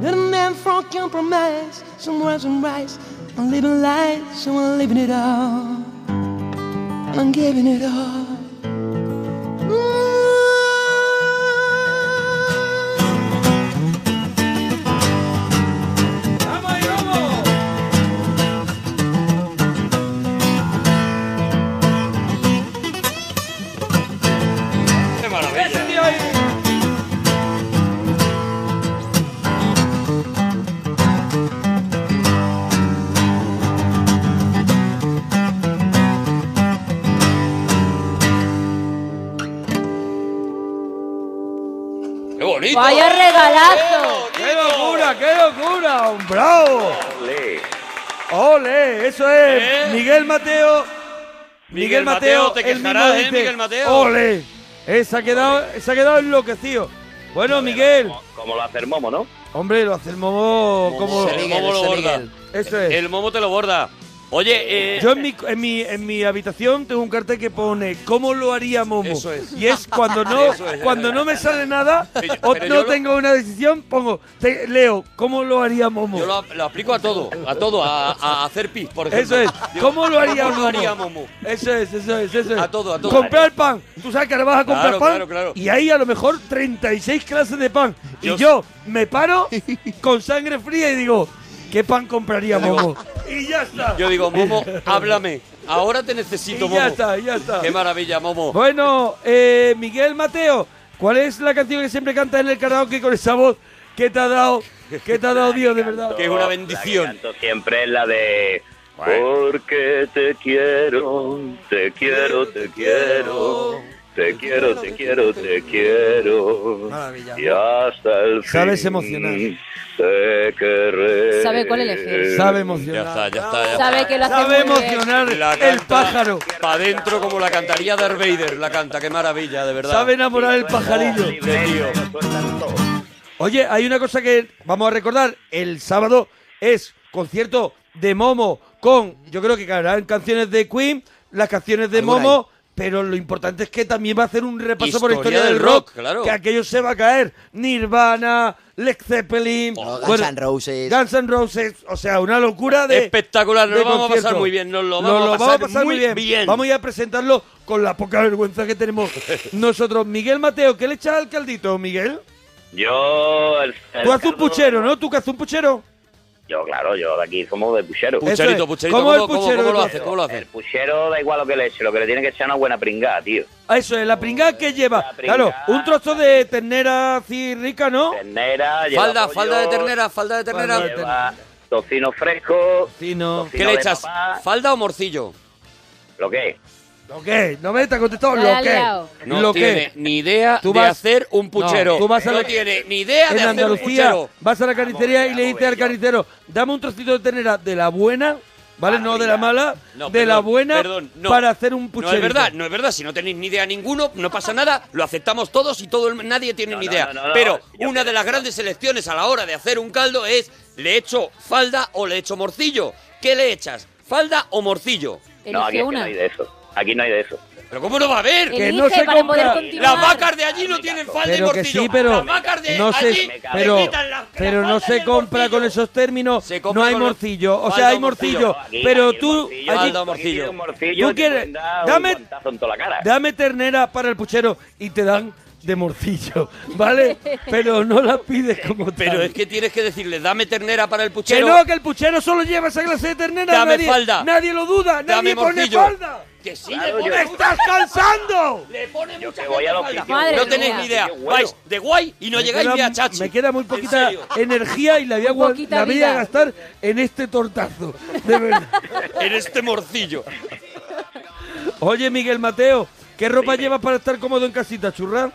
Not a man for compromise. Some words and rights. I'm living life, so I'm living it all. I'm giving it all. Regalazo! ¡Qué locura, qué locura! ¡Un bravo! ¡Ole! Eso es ¿Eh? Miguel Mateo. Miguel Mateo, te quejarás, ¿eh, dice, Miguel Mateo? ¡Ole! Eh, se, ha quedado, se ha quedado enloquecido. Bueno, Miguel. Como, como lo hace el momo, ¿no? Hombre, lo hace el momo como... el momo lo borda. Eso es. El momo te lo borda. Oye, eh, Yo en mi, en, mi, en mi habitación tengo un cartel que pone ¿Cómo lo haría Momo? Eso es. Y es cuando no, Eso es, cuando no me sale nada yo- o no lo- tengo una decisión, pongo, te- leo ¿Cómo lo haría Momo? yo lo, lo aplico a todo, a todo, a, a hacer pis, por ejemplo. Eso es. Digo, ¿Cómo lo haría ¿Cómo lo Momo? haría Momo? Eso es, eso es, eso es. A todo, a todo. Comprar pan. Tú sabes que ahora vas a comprar Claro, pan claro, claro. y hay a lo mejor 36 clases de pan. Y yo me paro con sangre fría y digo, ¿qué pan compraría Digo- Momo? Y ya está. Yo digo, Momo, háblame. Ahora te necesito, Y Momo. ya está, ya está. Qué maravilla, Momo. Bueno, eh, Miguel Mateo, ¿cuál es la canción que siempre cantas en el karaoke con esa voz que te ha dado, que te ha dado Dios, de verdad? Que es una La bendición. que canto siempre es la de Porque te quiero, te quiero, te quiero, te quiero, te quiero, te quiero. Maravilla. Y hasta el fin. Sabes emocionar. Te querré. Sabe cuál elegir. Sabe Ya emocionar. está, ya está. Ya Sabe que lo hace Sabe muy bien. emocionar La el canta pájaro. Pa' dentro como la cantaría Darth Vader, la canta, qué maravilla, de verdad. Sabe enamorar el pajarillo. Oye, hay una cosa que vamos a recordar. El sábado es concierto de Momo con, yo creo que caerán canciones de Queen, las canciones de Momo, pero lo importante es que también va a hacer un repaso por la Historia del rock, rock, claro. que aquello se va a caer. Nirvana, Led Zeppelin, No, Guns N' Roses. Guns N' Roses, o sea, una locura de Espectacular, nos de lo vamos a pasar concierto. muy bien, nos lo Nos vamos a pasar muy bien. Vamos a ir a presentarlo con la poca vergüenza que tenemos nosotros. Miguel Mateo, ¿qué le echas al caldito, Miguel? Yo. El, el Tú haces un caldo- puchero, ¿no? ¿Tú que haces un puchero? Yo, claro, yo de aquí somos de puchero. Pucherito, pucherito, ¿Cómo ¿cómo, el cómo- puchero cómo lo tu- hace? ¿Cómo lo El puchero da igual lo que le eche, lo que le tiene que echar es una buena pringada, tío. Ah, Eso es, la pringada que lleva. Pringada. Claro, un trozo de ternera así rica, ¿no? Ternera, lleva Falda, pollo, falda de ternera, falda de ternera. Falda de Lleva tocino fresco. Sí, no. ¿Qué tocino le echas? papá. ¿Falda o morcillo? ¿Lo qué? ¿Lo qué? No me te ha contestado Me la lo liado. No lo tiene que ni idea Tú de vas- hacer un puchero. No, tú vas a No la- tiene ni idea de hacer Andalucía un puchero. vas a la carnicería y le dices al carnicero, dame un trocito de ternera de la buena, ¿vale? No de la mala, No, de perdón, la buena perdón, no. para hacer un puchero. No es verdad, no es verdad. Si no tenéis ni idea ninguno, no pasa nada. Lo aceptamos todos y todo el- nadie tiene No, ni idea. no, no, no. Pero una de las que- grandes elecciones a la hora de hacer un caldo es ¿le echo falda o le echo morcillo? ¿Qué le echas? ¿Falda o morcillo? No, aquí es que no una. hay de eso. Aquí no hay de eso. ¿Pero cómo no va a haber? Que Elige no se para compra. poder continuar. Las vacas de allí no tienen falda y Pero que morcillo. sí, pero Las vacas de no allí se, le pero, quitan la- la pero no falda y se compra con esos términos. Se No hay con- morcillo, o falda sea, hay o morcillo. morcillo, Aquí- pero aquí el tú morcillo, allí Falda o aquí morcillo. tiene un morcillo Tú te quieres- pueden dar dame- un guantazo en toda la cara. dame ternera para el puchero y te dan de morcillo, ¿vale? Pero no la pides como tal. Pero es que tienes que decirle, dame ternera para el Que puchero. no, que el puchero solo lleva esa clase de ternera. Dame nadie, falda. Nadie lo duda, Dame nadie pone morcillo. falda. Que sí, Claro, le yo- pone ¡Me estás cansando! Le pone Yo mucha que voy a los Madre No tenéis ni idea. Bueno. Vais de guay y no Me llegáis ni a chachi. Me queda muy poquita energía y la voy a, Poquita la voy a vida. gastar en este tortazo. De verdad. En este morcillo. Oye, Miguel Mateo, ¿qué ropa llevas para estar cómodo en casita, churra?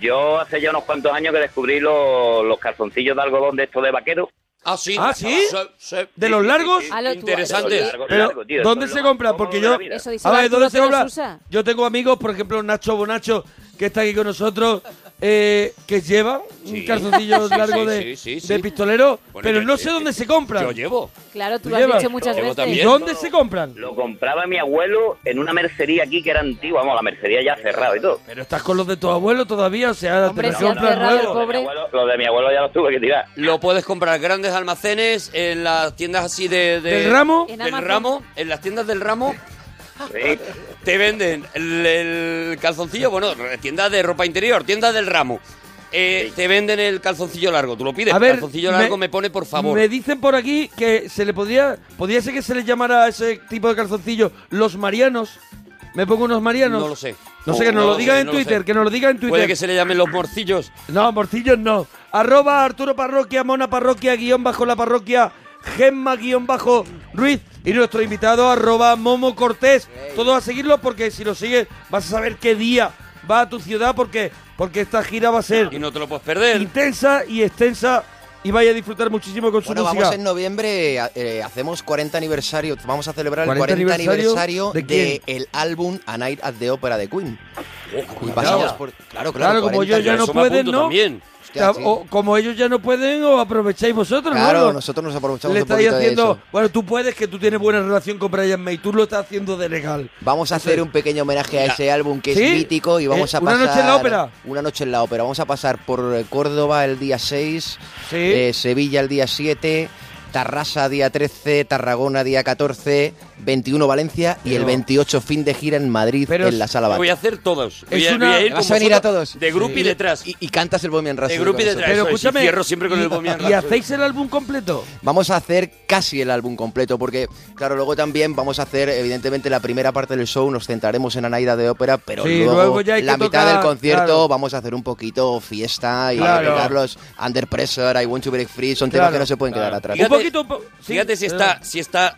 Yo hace ya unos cuantos años que descubrí los, los calzoncillos de algodón de estos de vaquero. Ah, sí. ¿Ah, sí? ¿De los largos? Interesante. ¿dónde se compra? Porque yo... A ver, ¿dónde se ¿tú los compra? Yo tengo amigos, por ejemplo, Nacho Bonacho, que está aquí con nosotros, eh, que lleva un Sí. calzoncillo Sí, largo sí, de, sí, sí, sí. de pistolero, Bueno, pero yo- no sé yo- dónde se compran. Yo llevo. Claro, tú ¿Tú lo has llevas? dicho muchas veces. también. ¿Dónde se compran? Lo compraba mi abuelo en una mercería aquí que era antigua, vamos, la mercería ya cerrada y todo. Pero estás con los de tu abuelo todavía, o sea, Hombre, te si los cerrado de, mi Pobre. abuelo, lo de mi abuelo ya los tuve que tirar. Lo puedes comprar en grandes almacenes, en las tiendas así de... de- ¿Del ramo? En Del ramo, en las tiendas del ramo Sí. Te venden el, el calzoncillo, bueno, tiendas de ropa interior, tiendas del ramo. Eh, Te venden el calzoncillo largo, tú lo pides. A ver, calzoncillo largo me, pone por favor. Me dicen por aquí que se le podría, podría ser que se le llamara a ese tipo de calzoncillo los marianos. ¿Me pongo unos marianos? No lo sé. No sé, que nos No lo lo diga sé, en no Twitter, que nos lo diga en Twitter. Puede que se le llamen los morcillos. No, morcillos no. Arroba Arturo Parroquia, Mona Parroquia, guion bajo la parroquia, Gemma guion bajo Ruiz. Y nuestro invitado, arroba Momo Cortés. Todos a seguirlo porque si lo sigues vas a saber qué día va a tu ciudad porque, porque esta gira va a ser Y no te lo puedes perder. intensa y extensa y vaya a disfrutar muchísimo con su Bueno, música. vamos en noviembre, eh, hacemos 40 aniversario, vamos a celebrar el 40 40 aniversario aniversario ¿de del quién? álbum A Night at the Opera de Queen. y cuidado. pasamos por... Claro, claro, Claro, como 40 ellos ya Yo no apunto ¿no? también. Hostia, O- o como ellos ya no pueden, os aprovecháis vosotros, Claro, ¿no? nosotros nos aprovechamos Le un estáis de haciendo... eso. Bueno, tú puedes, que tú tienes buena relación con Brian May. Tú lo estás haciendo de legal. Vamos a hacer un pequeño homenaje a ese álbum que ¿Sí? es mítico y vamos Eh, a ¿una pasar... noche en la ópera? Una noche en la ópera. Vamos a pasar por Córdoba el día 6, Sí. eh, Sevilla el día 7, Tarrasa día 13, Tarragona día 14, 21 Valencia y Pero- el 28 fin de gira en Madrid Pero en la Sala. Voy a hacer todos. Voy, Es a, una- voy a ir ¿Vas con a venir a todos? De grupo y detrás. Y, y cantas el Bohemian Rhapsody De grupo y detrás. Pero eso y escúchame, cierro siempre con y- el Bohemian ¿Y Rhapsody. hacéis el álbum completo? Vamos a hacer casi el álbum completo, porque, claro, luego también vamos a hacer, evidentemente, la primera parte del show, nos centraremos en Anaida de ópera, pero Sí, luego, luego ya la mitad tocar, del concierto claro. vamos a hacer un poquito fiesta y Claro. tocar los Under Pressure, I Want to Break Free, son Claro, temas que no se pueden quedar atrás. Poquito... sí, Fíjate si está, si está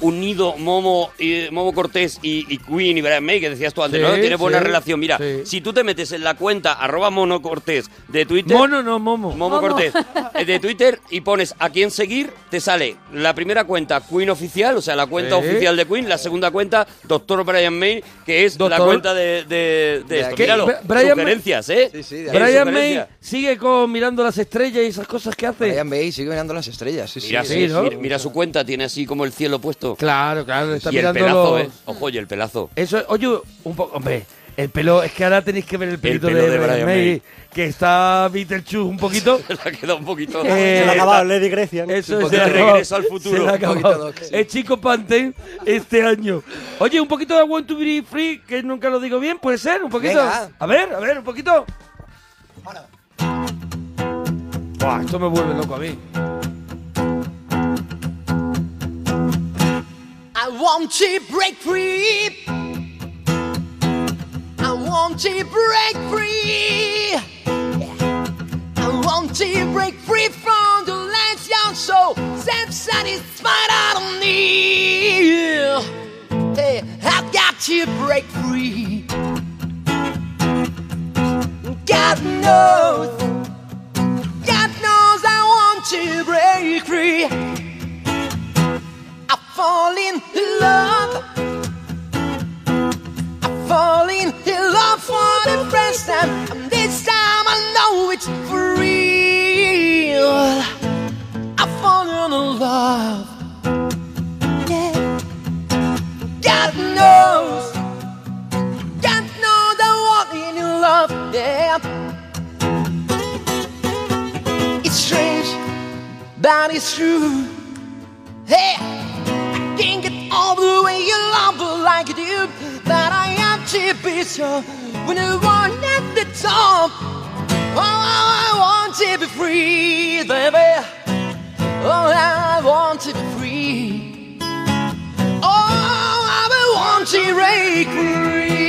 unido Momo, y, Momo Cortés y, y Queen y Brian May, que decías tú antes, Sí, ¿no? Tiene buena sí, relación. Mira, sí. si tú te metes en la cuenta arroba Mono Cortés de Twitter... Mono, no, Momo. Momo Momo. Cortés, eh, de Twitter y pones a quién seguir, te sale la primera cuenta Queen oficial, o sea, la cuenta Sí. oficial de Queen, la segunda cuenta Doctor Brian May, que es la cuenta de, de, esto. Míralo, Bra- Brian May- sugerencias, ¿eh? Sí, sí, de Eh, Brian May sigue con mirando las estrellas y esas cosas que hace. Brian May sigue mirando las estrellas, sí, Mira, sí. sí, sí, ¿no? mira, mira su cuenta, tiene así como el cielo puesto. Claro, claro, está y el pelazo, los- ¿eh? Ojo, y el pelazo. Eso, es- oye, un poco, hombre, el pelo, es que ahora tenéis que ver el pelito pelo de, de Brian May, May. que está Beetlejuice un poquito. Se le ha quedado un poquito... Eh, Se le ha acabado Lady Grecia. ¿no? Eso es, de regreso al futuro. se le ha Un poquito sí. El chico Pantene este año. Oye, un poquito de I Want to Be Free, que nunca lo digo bien, puede ser, un poquito. Venga. A ver, a ver, un poquito. Buah, esto me vuelve loco a mí. I want to break free. I want to break free. I want to break free from the last young soul. Self-satisfied, I don't need. Hey, I've got to break free. God knows, God knows I want to break free. Fall in love. I fall in love for the first time. And this time I know it's for real. I fall in love. Yeah. God knows. God knows I want in love. Yeah. It's strange, but it's true. Hey, all the way you love like you do, but I have to be so when I want at the song. Oh, I want to be free, baby. Oh, I want to be free. Oh, I want to break free.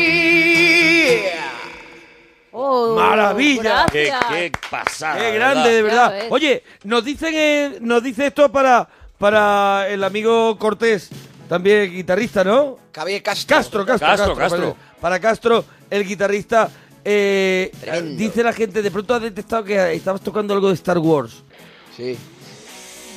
Oh, Maravilla. Qué, qué pasada. Qué grande, de verdad. Oye, nos dicen, eh, nos dice esto para, para el amigo Cortés, también guitarrista, ¿no? Javier Castro. Castro, Castro, Castro, Castro. Castro. Para, Castro, el guitarrista. eh, dice la gente, de pronto has detectado que estabas tocando algo de Star Wars. Sí.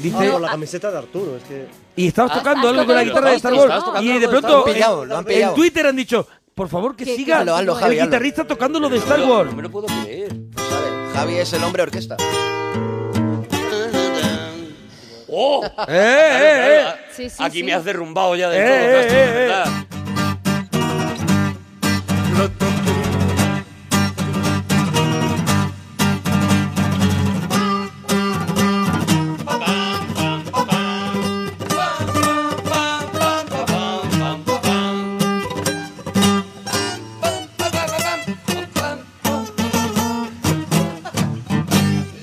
Dice, Con la camiseta de Arturo, es que... y estabas Has- tocando algo con la guitarra de Star Wars. Y de pronto pillado, lo han en pillado. Twitter han dicho, por favor que siga que lo- lo el Javi, hazlo. guitarrista tocando lo de Star Wars. No me lo puedo creer. Pues sabe, Javi es el hombre orquesta. ¡Oh! ¡Eh, eh, eh! Sí, sí, Aquí sí. me has derrumbado ya de Eh, todo, verdad.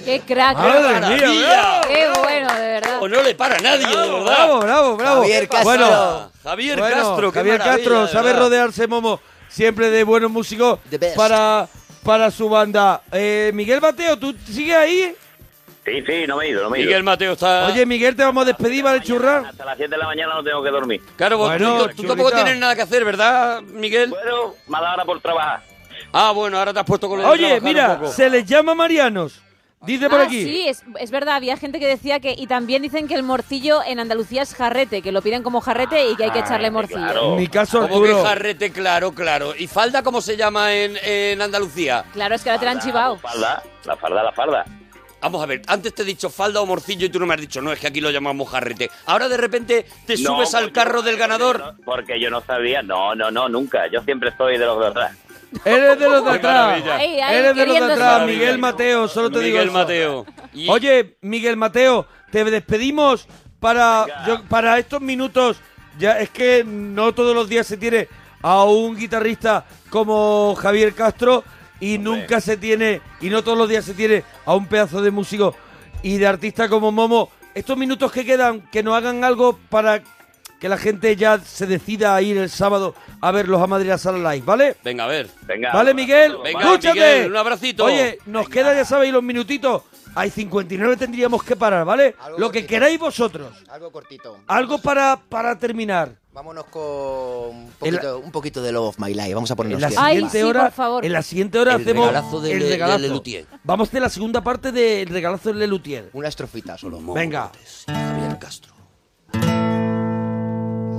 Qué crack. Madre mía, le para a nadie, de verdad. Bravo, bravo, bravo. Javier Castro. Bueno, Javier bueno, Castro, qué Javier Castro de sabe rodearse, Momo, siempre de buenos músicos para, para su banda. Eh, Miguel Mateo, ¿tú sigues ahí? Sí, sí, no me he ido, no me he ido. Miguel Mateo está... Oye, Miguel, te vamos a despedir, ¿vale, churra? Hasta las 7 de la mañana no tengo que dormir. Claro, vos- Bueno, tú, tampoco tienes nada que hacer, ¿verdad, Miguel? Bueno, mala hora por trabajar. Ah, bueno, ahora te has puesto con lo de Oye, mira, se les llama Marianos. Dice por Ah, aquí. sí, es, es verdad, había gente que decía que... Y también dicen que el morcillo en Andalucía es jarrete, que lo piden como jarrete y que hay que echarle morcillo. claro. En mi caso, Arturo. jarrete, claro, claro. ¿Y falda cómo se llama en, en Andalucía? Claro, es que ahora te la han chivado. Falda, la falda, la falda. Vamos a ver, antes te he dicho falda o morcillo y tú no me has dicho, no, es que aquí lo llamamos jarrete. Ahora de repente te No, subes al carro del ganador. Porque yo no sabía, no, no, no, nunca. Yo siempre estoy de los de atrás. Eres de los de atrás. Eres de los de atrás. Miguel Mateo, solo te digo Miguel eso. Mateo. Y- Oye, Miguel Mateo, te despedimos para, yo- para estos minutos. Ya es que no todos los días se tiene a un guitarrista como Javier Castro y nunca se tiene, y no todos los días se tiene a un pedazo de músico y de artista como Momo. Estos minutos que quedan, que nos hagan algo para que la gente ya se decida a ir el sábado a verlos a Madrid a Sala Live, ¿vale? Venga, a ver. Venga. Vale, Miguel, Venga, escúchate. Miguel, un abracito. Oye, nos queda, ya sabéis, los minutitos. Hay 59, tendríamos que parar, ¿vale? Algo Lo que queráis vosotros. Algo cortito. Algo para, para terminar. Vámonos con un En la- poquito, un poquito de Love of My Life. Vamos a En ponernos la bien. Ay, siguiente sí, hora, por favor. en la siguiente hora El hacemos regalazo de el Le- de regalazo. Lelutier. Vamos de la segunda parte del regalazo de Lelutier. Una estrofita solo. Venga. Javier Castro.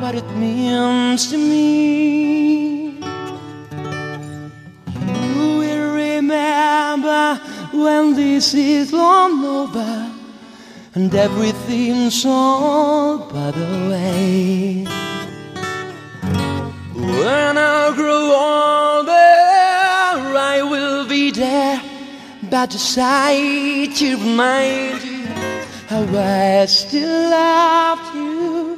what it means to me. You will remember when this is long over and everything's all by the way. When I grow older, I will be there by the side to remind you how I still love you.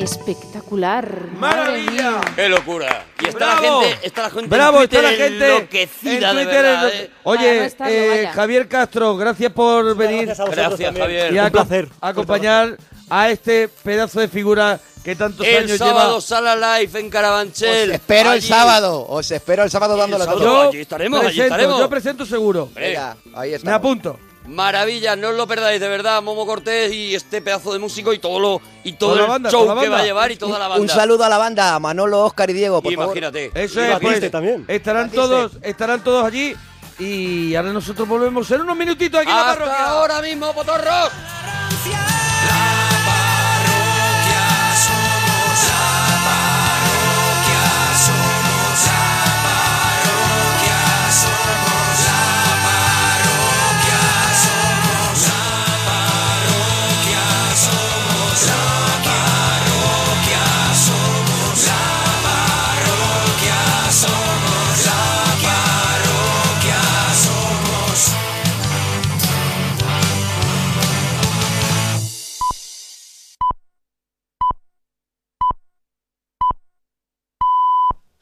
Espectacular. ¡Maravilla! ¡Qué locura! Y está ¡Bravo! la gente, está la gente Bravo, en Twitter está la gente enloquecida, en de verdad, enlo- ¿eh? Para no Oye, estarlo, eh, vaya. Javier Castro, gracias por venir Gracias a vosotros Gracias, también. Javier. y a, Un placer. a acompañar a este pedazo de figura que tantos El años sábado lleva. Sala Live en Os Carabanchel. espero el Allí. sábado. Os espero el sábado dándole sábado. todo. Yo allí estaremos, allí presento, estaremos. Yo presento seguro. Venga, ahí está. Me apunto. Maravilla, no os lo perdáis, de verdad, Momo Cortés y este pedazo de músico y todo lo y todo el banda, show que va a llevar y toda la banda. Un saludo a la banda, a Manolo, Oscar y Diego, por favor. Imagínate. Eso Y es, pues, también. estarán Batiste. todos, estarán todos allí y ahora nosotros volvemos en unos minutitos aquí en la Hasta parroquia. ahora mismo, potorros.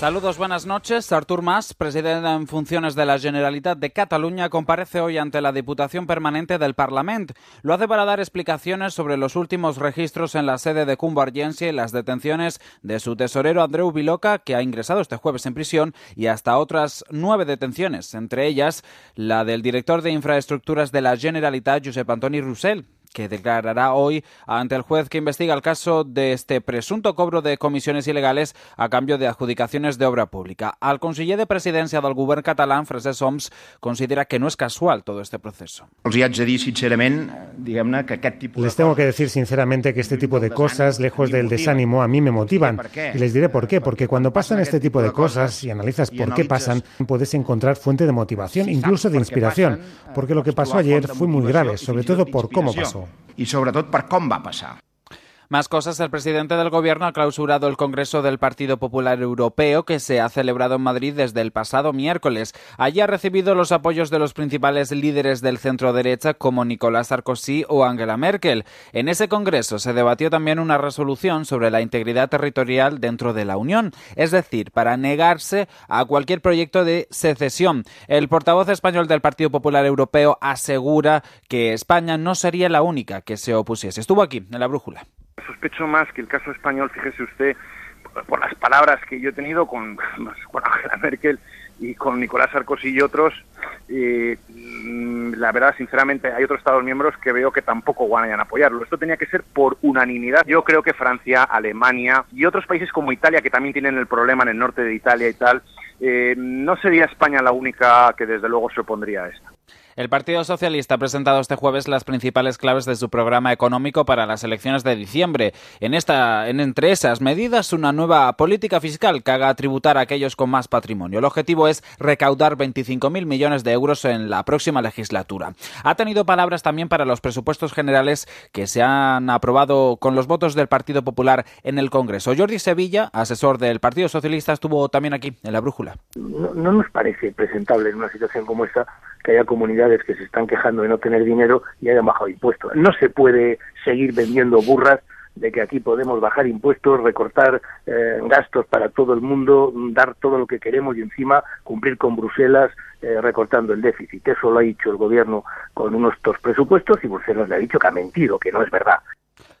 Saludos, buenas noches. Artur Mas, presidente en funciones de la Generalitat de Cataluña, comparece hoy ante la Diputación Permanente del Parlamento. Lo hace para dar explicaciones sobre los últimos registros en la sede de Convergencia y las detenciones de su tesorero Andreu Viloca, que ha ingresado este jueves en prisión, y hasta otras nueve detenciones, entre ellas la del director de infraestructuras de la Generalitat, Josep Antoni Roussel, que declarará hoy ante el juez que investiga el caso de este presunto cobro de comisiones ilegales a cambio de adjudicaciones de obra pública. Al conseller de presidencia del govern catalán, Francesc Homs, considera que no es casual todo este proceso. Les tengo que decir sinceramente que este tipo de cosas, lejos del desánimo, a mí me motivan. Y les diré por qué. Porque cuando pasan este tipo de cosas y analizas por qué pasan, puedes encontrar fuente de motivación, incluso de inspiración. Porque lo que pasó ayer fue muy grave, sobre todo por cómo pasó. I sobretot per com va passar. Más cosas, el presidente del Gobierno ha clausurado el Congreso del Partido Popular Europeo que se ha celebrado en Madrid desde el pasado miércoles. Allí ha recibido los apoyos de los principales líderes del centro derecha como Nicolás Sarkozy o Angela Merkel. En ese Congreso se debatió también una resolución sobre la integridad territorial dentro de la Unión, es decir, para negarse a cualquier proyecto de secesión. El portavoz español del Partido Popular Europeo asegura que España no sería la única que se opusiese. Estuvo aquí, en la brújula. Sospecho más que el caso español, fíjese usted, por las palabras que yo he tenido con, con Angela Merkel y con Nicolás Sarkozy y otros, eh, la verdad, sinceramente, hay otros Estados miembros que veo que tampoco van a apoyarlo. Esto tenía que ser por unanimidad. Yo creo que Francia, Alemania y otros países como Italia, que también tienen el problema en el norte de Italia y tal, eh, no sería España la única que desde luego se opondría a esto. El Partido Socialista ha presentado este jueves las principales claves de su programa económico para las elecciones de diciembre. En esta, en entre esas medidas, una nueva política fiscal que haga tributar a aquellos con más patrimonio. El objetivo es recaudar 25.000 millones de euros en la próxima legislatura. Ha tenido palabras también para los presupuestos generales que se han aprobado con los votos del Partido Popular en el Congreso. Jordi Sevilla, asesor del Partido Socialista, estuvo también aquí en la brújula. No, no nos parece presentable en una situación como esta que haya comunidades que se están quejando de no tener dinero y hayan bajado impuestos. No se puede seguir vendiendo burras de que aquí podemos bajar impuestos, recortar eh, gastos para todo el mundo, dar todo lo que queremos y encima cumplir con Bruselas eh, recortando el déficit. Eso lo ha dicho el gobierno con unos dos presupuestos y Bruselas le ha dicho que ha mentido, que no es verdad.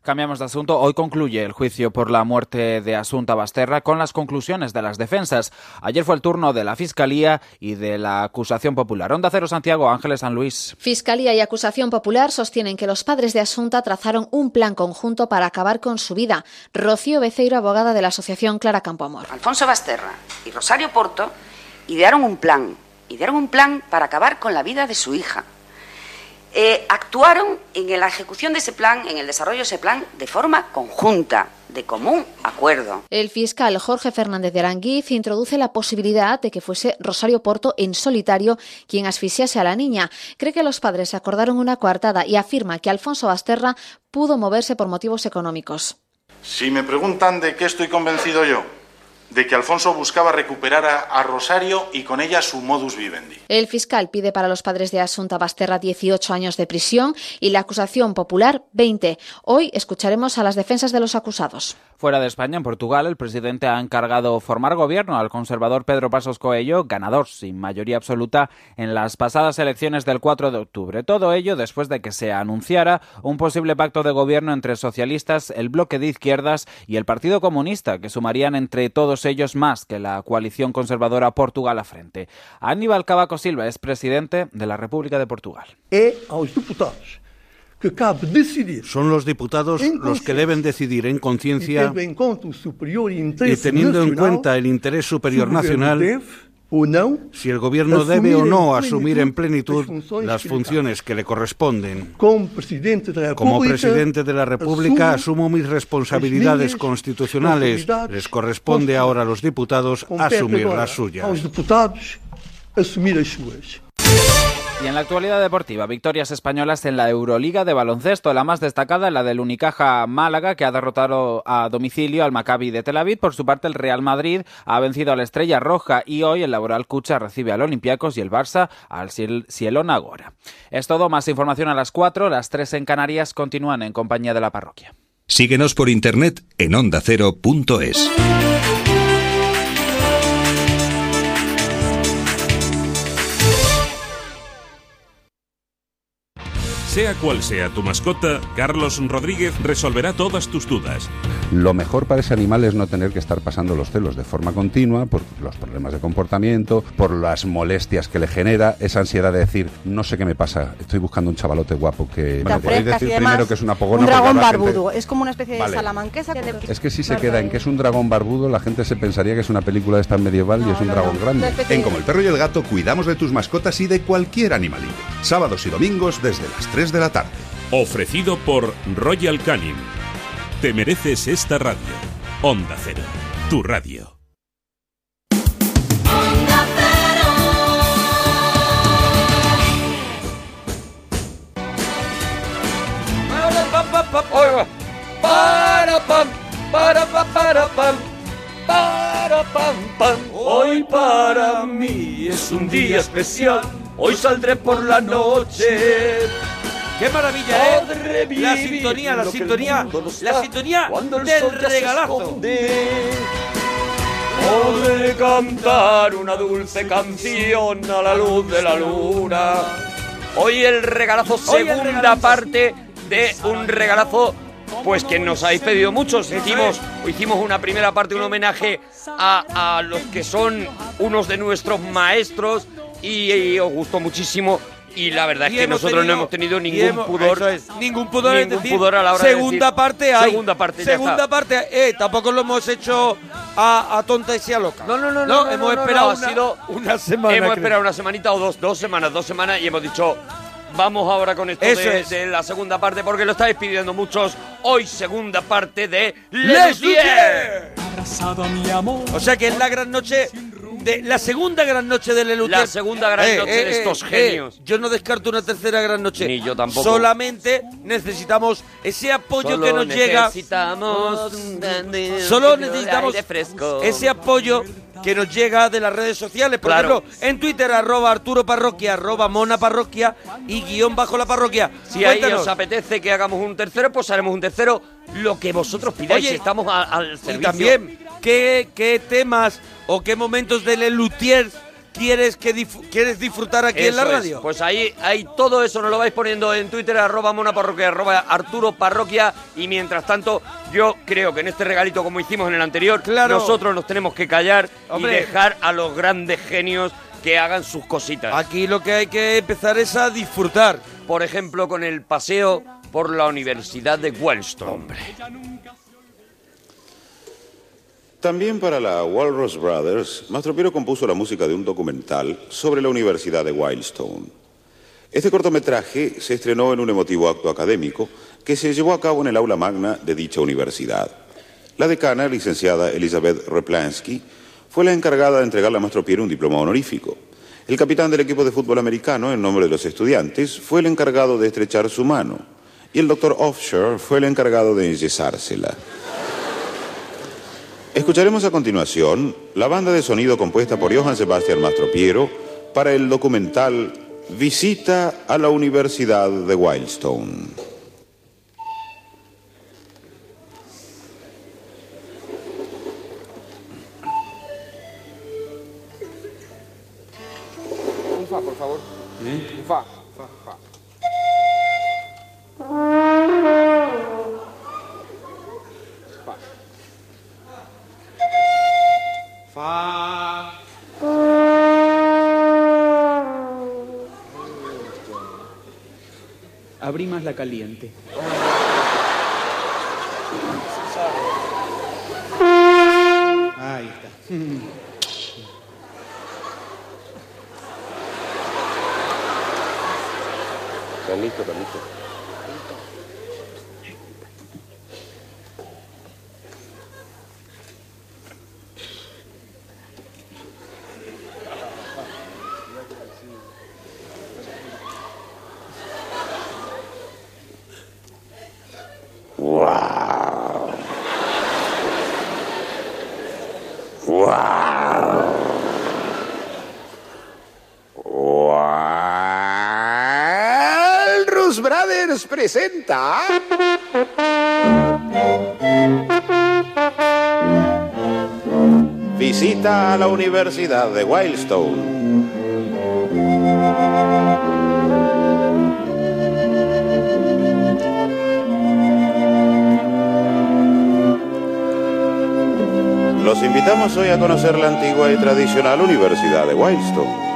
Cambiamos de asunto. Hoy concluye el juicio por la muerte de Asunta Basterra con las conclusiones de las defensas. Ayer fue el turno de la Fiscalía y de la acusación popular. Onda Cero Santiago, Ángeles San Luis. Fiscalía y acusación popular sostienen que los padres de Asunta trazaron un plan conjunto para acabar con su vida. Rocío Beceiro, abogada de la Asociación Clara Campoamor. Alfonso Basterra y Rosario Porto idearon un plan. Idearon un plan para acabar con la vida de su hija eh, actuaron en la ejecución de ese plan, en el desarrollo de ese plan, de forma conjunta, de común acuerdo. El fiscal Jorge Fernández de Aranguiz introduce la posibilidad de que fuese Rosario Porto en solitario quien asfixiase a la niña. Cree que los padres acordaron una coartada y afirma que Alfonso Basterra pudo moverse por motivos económicos. Si me preguntan de qué estoy convencido yo, de que Alfonso buscaba recuperar a, Rosario y con ella su modus vivendi. El fiscal pide para los padres de Asunta Basterra 18 años de prisión y la acusación popular 20. Hoy escucharemos a las defensas de los acusados. Fuera de España, en Portugal, el presidente ha encargado formar gobierno al conservador Pedro Pasos Coelho, ganador sin mayoría absoluta en las pasadas elecciones del 4 de octubre. Todo ello después de que se anunciara un posible pacto de gobierno entre socialistas, el bloque de izquierdas y el Partido Comunista, que sumarían entre todos ellos más que la coalición conservadora Portugal a frente. Aníbal Cavaco Silva es presidente de la República de Portugal. Que cabe decidir. Son los diputados los que deben decidir en conciencia y teniendo en cuenta el interés superior nacional si el gobierno debe o no asumir en plenitud las funciones que le corresponden. Como presidente de la República asumo mis responsabilidades constitucionales. Les corresponde ahora a los diputados asumir las suyas. Y en la actualidad deportiva, victorias españolas en la Euroliga de baloncesto, la más destacada la del Unicaja Málaga, que ha derrotado a domicilio al Maccabi de Tel Aviv. Por su parte, el Real Madrid ha vencido a la Estrella Roja y hoy el Laboral Cucha recibe al Olympiacos y el Barça al Cielo Nagora. Es todo, más información a las 4, las 3 en Canarias continúan en compañía de la parroquia. Síguenos por internet en ondacero.es. Sea cual sea tu mascota, Carlos Rodríguez resolverá todas tus dudas. Lo mejor para ese animal es no tener que estar pasando los celos de forma continua por los problemas de comportamiento, por las molestias que le genera, esa ansiedad de decir, no sé qué me pasa, estoy buscando un chavalote guapo que... Bueno, podéis decir primero que es una pogona. Un dragón barbudo, es como una especie de salamanquesa. Es que si se queda en que es un dragón barbudo, la gente se pensaría que es una película de esta medieval y es un dragón grande. En Como el perro y el gato, cuidamos de tus mascotas y de cualquier animalillo. Sábados y domingos desde las 3 de la tarde. Ofrecido por Royal Canin. Te mereces esta radio. Onda Cero, tu radio. Para pam, para pa, para pam, para pam pam. Hoy para mí es un día especial. Hoy saldré por la noche. ¡Qué maravilla, eh! La sintonía, la sintonía, la sintonía del regalazo. Podré cantar una dulce canción a la luz de la luna. Hoy el regalazo, segunda parte de un regalazo pues que nos habéis pedido muchos. Hicimos, hicimos una primera parte, un homenaje a, a los que son unos de nuestros maestros y, y os gustó muchísimo. Y la verdad es que nosotros no hemos tenido ningún hemos- pudor. es, ningún pudor, es ningún decir, pudor a la hora de segunda decir- parte hay. Segunda parte, Segunda parte, eh, tampoco lo hemos hecho a, a tonta y sea loca. No, no, no, no, hemos no, no, esperado no, ha una, sido- una semana. Hemos creo. esperado una semanita o dos, dos semanas, dos semanas y hemos dicho, vamos ahora con esto Eso de, es. de la segunda parte porque lo estáis pidiendo muchos. Hoy segunda parte de Les Les Luthier. O sea que es la gran noche de la segunda gran noche de Lelutier. La segunda gran noche de estos genios. yo no descarto una tercera gran noche. Ni yo tampoco. Solamente necesitamos ese apoyo Solo que nos llega. necesitamos Solo necesitamos fresco. ese apoyo que nos llega de las redes sociales. Por Claro. ejemplo, en Twitter, arroba Arturo Parroquia, arroba Mona Parroquia y guion bajo la parroquia. Si ahí Cuéntanos. os apetece que hagamos un tercero, pues haremos un tercero. Lo que vosotros pidáis, Oye, estamos al Y también, ¿qué, qué temas o qué momentos de Lelutier quieres, que quieres disfrutar aquí en la Eso es. radio? Pues ahí, ahí todo eso nos lo vais poniendo en Twitter, arroba Mona Parroquia, arroba Arturo Parroquia. Y mientras tanto, yo creo que en este regalito, como hicimos en el anterior, Claro. nosotros nos tenemos que callar Hombre. y dejar a los grandes genios que hagan sus cositas. Aquí lo que hay que empezar es a disfrutar. Por ejemplo, con el paseo por la Universidad de Wellstone. También para la Walrus Brothers, Mastropiero compuso la música de un documental sobre la Universidad de Wildstone. Este cortometraje se estrenó en un emotivo acto académico que se llevó a cabo en el aula magna de dicha universidad. La decana, licenciada Elizabeth Replansky, fue la encargada de entregarle a Mastropiero un diploma honorífico. El capitán del equipo de fútbol americano, en nombre de los estudiantes, fue el encargado de estrechar su mano. Y el doctor Offshore fue el encargado de enyesársela. Escucharemos a continuación la banda de sonido compuesta por Johann Sebastian Mastropiero para el documental Visita a la Universidad de Wildstone. Fa. Abrí más la caliente. Ahí está. Permiso, permiso. Presenta... Visita a la Universidad de Wildstone. Los invitamos hoy a conocer la antigua y tradicional Universidad de Wildstone.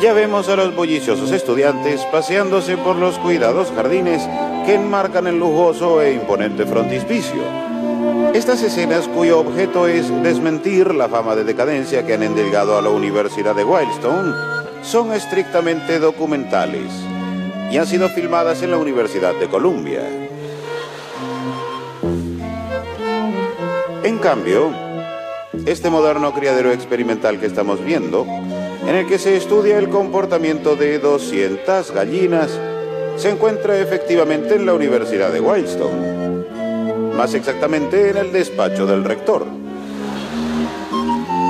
Ya vemos a los bulliciosos estudiantes paseándose por los cuidados jardines que enmarcan el lujoso e imponente frontispicio. Estas escenas cuyo objeto es desmentir la fama de decadencia que han endilgado a la Universidad de Wildstone son estrictamente documentales y han sido filmadas en la Universidad de Columbia. En cambio, este moderno criadero experimental que estamos viendo, en el que se estudia el comportamiento de 200 gallinas, se encuentra efectivamente en la Universidad de Wildstone, más exactamente en el despacho del rector.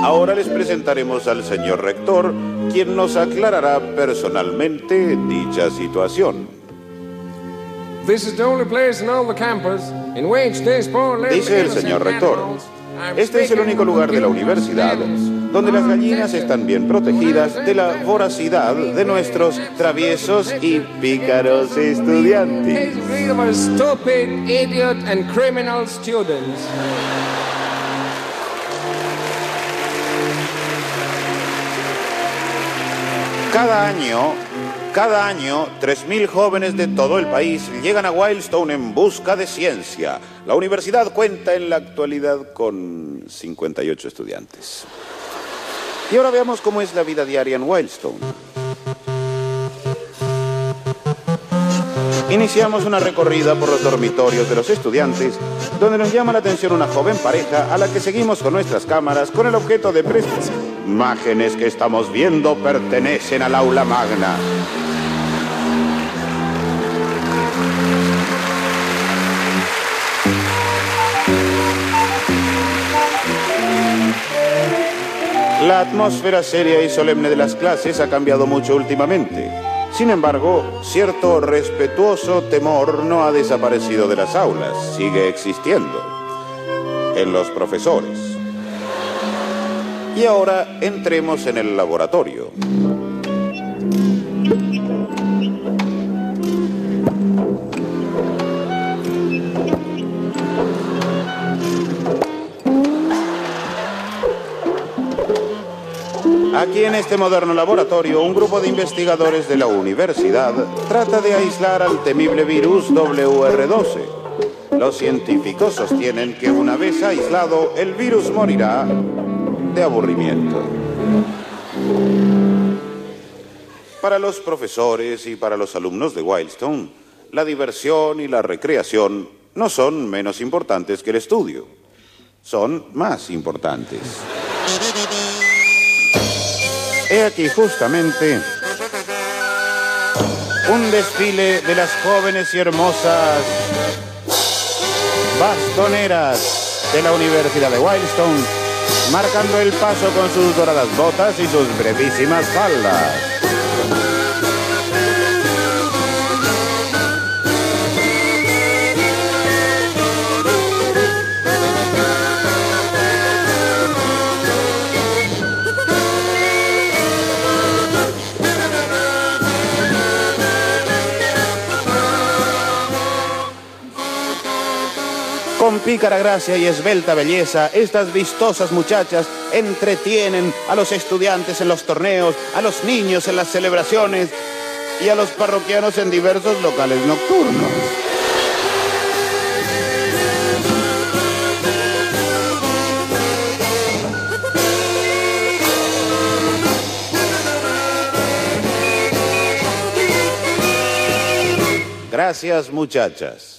Ahora les presentaremos al señor rector, quien nos aclarará personalmente dicha situación. Dice el señor rector, este es el único lugar de la universidad donde las gallinas están bien protegidas de la voracidad de nuestros traviesos y pícaros estudiantes. Cada año, cada año, 3.000 jóvenes de todo el país llegan a Wildstone en busca de ciencia. La universidad cuenta en la actualidad con 58 estudiantes. Y ahora veamos cómo es la vida diaria en Wildstone. Iniciamos una recorrida por los dormitorios de los estudiantes, donde nos llama la atención una joven pareja a la que seguimos con nuestras cámaras con el objeto de prestas. Imágenes que estamos viendo pertenecen al aula magna. La atmósfera seria y solemne de las clases ha cambiado mucho últimamente. Sin embargo, cierto respetuoso temor no ha desaparecido de las aulas, sigue existiendo en los profesores. Y ahora entremos en el laboratorio. Aquí en este moderno laboratorio, un grupo de investigadores de la universidad trata de aislar al temible virus WR12. Los científicos sostienen que una vez aislado, el virus morirá de aburrimiento. Para los profesores y para los alumnos de Wildstone, la diversión y la recreación no son menos importantes que el estudio, son más importantes. He aquí justamente un desfile de las jóvenes y hermosas bastoneras de la Universidad de Wildstone, marcando el paso con sus doradas botas y sus brevísimas faldas. Pícara gracia y esbelta belleza, estas vistosas muchachas entretienen a los estudiantes en los torneos, a los niños en las celebraciones y a los parroquianos en diversos locales nocturnos. Gracias muchachas.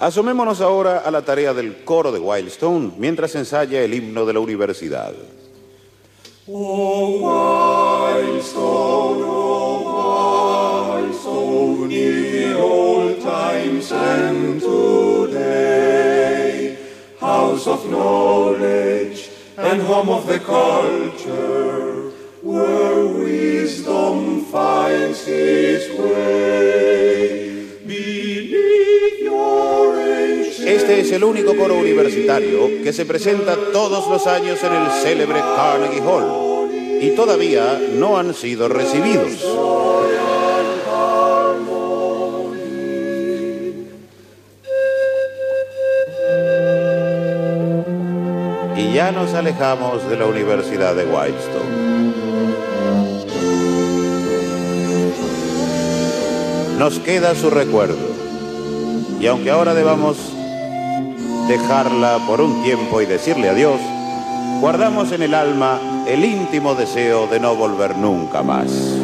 Asomémonos ahora a la tarea del coro de Wildstone mientras ensaya el himno de la universidad. Oh, Wildstone, oh, Wildstone, ye old times and today. house of knowledge and home of the culture, where wisdom finds its way. Este es el único coro universitario que se presenta todos los años en el célebre Carnegie Hall y todavía no han sido recibidos. Y ya nos alejamos de la Universidad de Whitestone. Nos queda su recuerdo. Y aunque ahora debamos dejarla por un tiempo y decirle adiós, guardamos en el alma el íntimo deseo de no volver nunca más.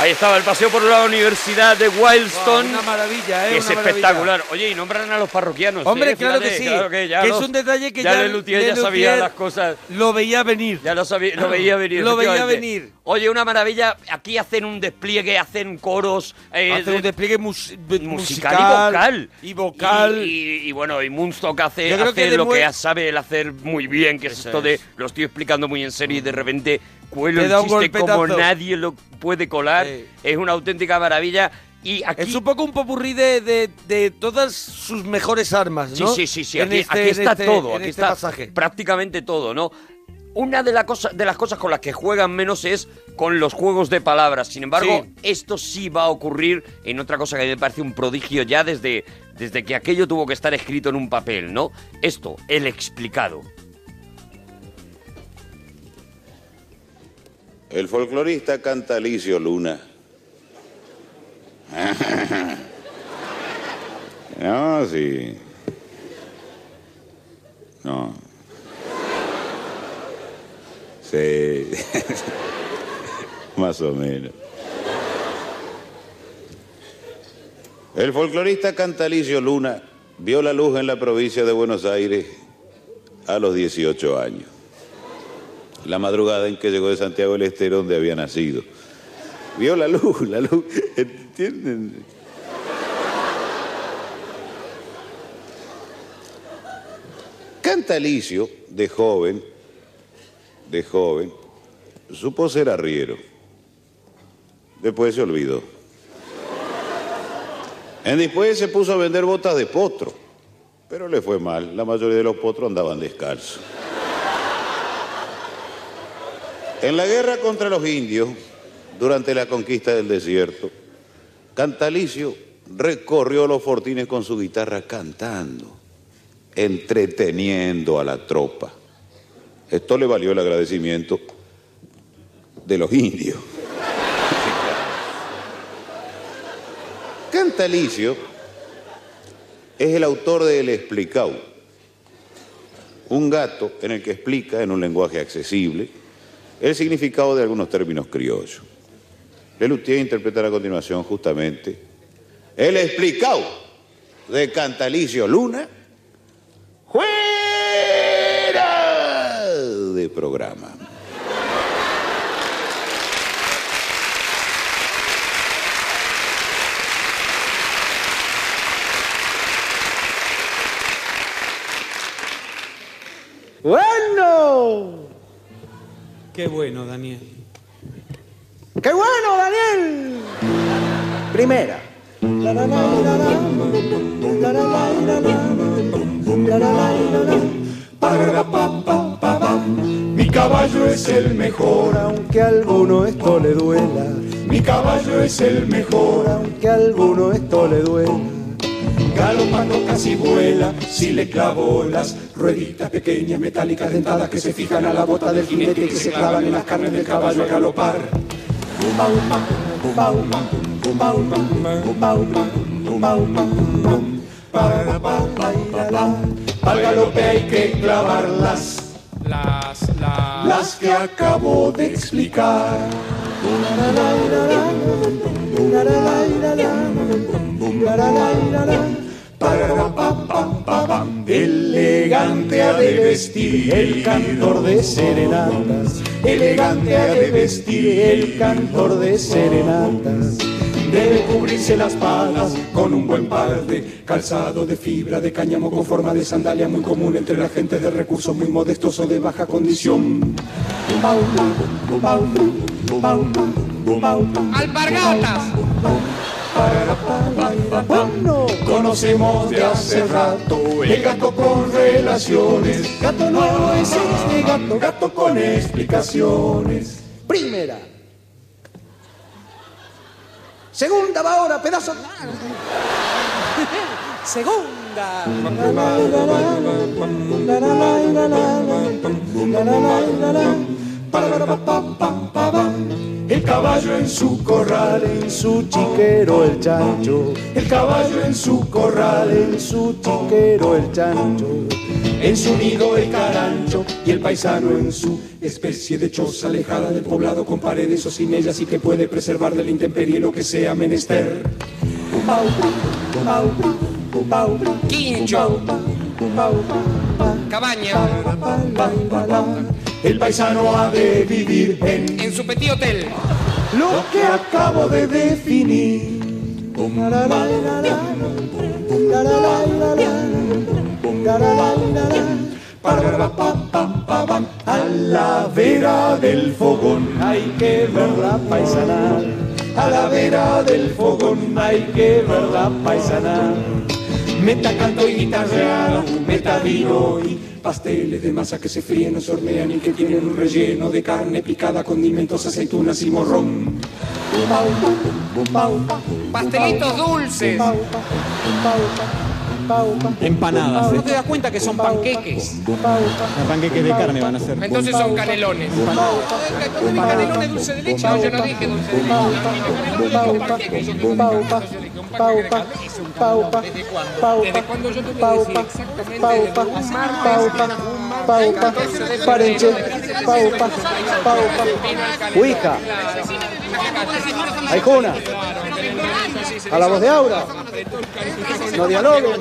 Ahí estaba el paseo por la Universidad de Wildstone. Una maravilla, ¿eh? que es Una maravilla. espectacular. Oye, y nombran a los parroquianos. Hombre, ¿eh? claro Fíjate, que sí. claro que ya que los- es un detalle que ya ya, Lelutier ya sabía las cosas. Lo veía venir. Ya lo, sabía, lo veía venir. Lo veía venir. Oye, una maravilla. Aquí hacen un despliegue, hacen coros. eh, Hace de- un despliegue mus- musical, musical y vocal. y vocal. Y, y- y bueno, y Moonstock hace, hace que lo que sabe él hacer muy bien, que es esto de lo estoy explicando muy en serio y de repente cuelo da un chiste como nadie lo puede colar. Es una auténtica maravilla. Y aquí Es un poco un popurrí de, de, de todas sus mejores armas, Sí, ¿no? sí, sí, sí. En Aquí, este- aquí está este- todo. Aquí este está pasaje. prácticamente todo, ¿no? Una de, la cosa- de las cosas con las que juegan menos es con los juegos de palabras. Sin embargo, Sí. esto sí va a ocurrir en otra cosa que me parece un prodigio ya desde, desde que aquello tuvo que estar escrito en un papel, ¿no? Esto, el explicado. El folclorista canta Alicio Luna. No, sí. No. Sí. Más o menos. El folclorista Cantalicio Luna vio la luz en la provincia de Buenos Aires a los 18 años. La madrugada en que llegó de Santiago del Estero, donde había nacido. Vio la luz, la luz. ¿Entienden? Cantalicio, de joven, de joven, supo ser arriero. Después se olvidó. En después se puso a vender botas de potro, pero le fue mal. La mayoría de los potros andaban descalzos. En la guerra contra los indios, durante la conquista del desierto, Cantalicio recorrió los fortines con su guitarra cantando, entreteniendo a la tropa. Esto le valió el agradecimiento de los indios. Cantalicio es el autor de El Explicado, un gato en el que explica en un lenguaje accesible el significado de algunos términos criollos. Lelutier interpretará a continuación justamente El Explicado de Cantalicio Luna, fuera de programa. Bueno. Qué bueno, Daniel. ¡Qué bueno, Daniel! Primera. Mi caballo es el mejor, aunque a alguno esto le duela. Mi caballo es el mejor, aunque a alguno esto le duela. Galopando casi vuela, si le clavo las rueditas pequeñas metálicas dentadas que se fijan a la bota del jinete y que se clavan en las carnes del caballo a galopar. Al galope hay que clavarlas, Las, las, las que acabo de explicar. Elegante ha de vestir el cantor de serenatas. Elegante ha de vestir el cantor de serenatas. Debe cubrirse las palas con un buen par de calzado de fibra de cáñamo con forma de sandalia muy común entre la gente de recursos muy modestos o de baja condición. Alpargatas. Bueno, conocemos de hace rato el gato con relaciones. Gato nuevo es este gato, gato con explicaciones. Primera. Segunda va ahora, pedazo. Segunda. El caballo en su corral, en su chiquero el chancho. El caballo en su corral, en su chiquero el chancho. En su nido el carancho y el paisano en su especie de choza alejada del poblado con paredes o sin ellas y que puede preservar del intemperie lo que sea menester. Quincho. Cabaña. El paisano ha de vivir en, En su petit hotel. Lo que acabo de definir. A la vera del fogón hay que verla paisanar. A la vera del fogón hay que verla paisanar. Meta canto y guitarrear, meta vino y pasteles de masa que se fríen o se hornean y que tienen un relleno de carne picada, condimentos, aceitunas y morrón. Pastelitos dulces. Empanadas. ¿No te das cuenta que son panqueques? Panqueques de carne van a ser. Entonces son canelones. ¿Dónde vi canelones dulce de leche? No, yo no dije dulce de leche. Un panqueque. ¿Desde cuándo? ¿Desde cuándo yo te voy a decir exactamente? Desde un martes, un martes, el 14 de febrero Parenche. de 15 Paupa. Paupa. Aijuna. A la voz de Aura. No dialoguen.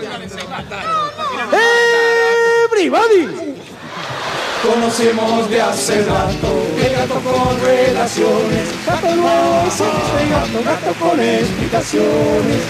¡Everybody! Conocemos de hace rato el gato con relaciones. Gato nuevo este gato, gato con explicaciones.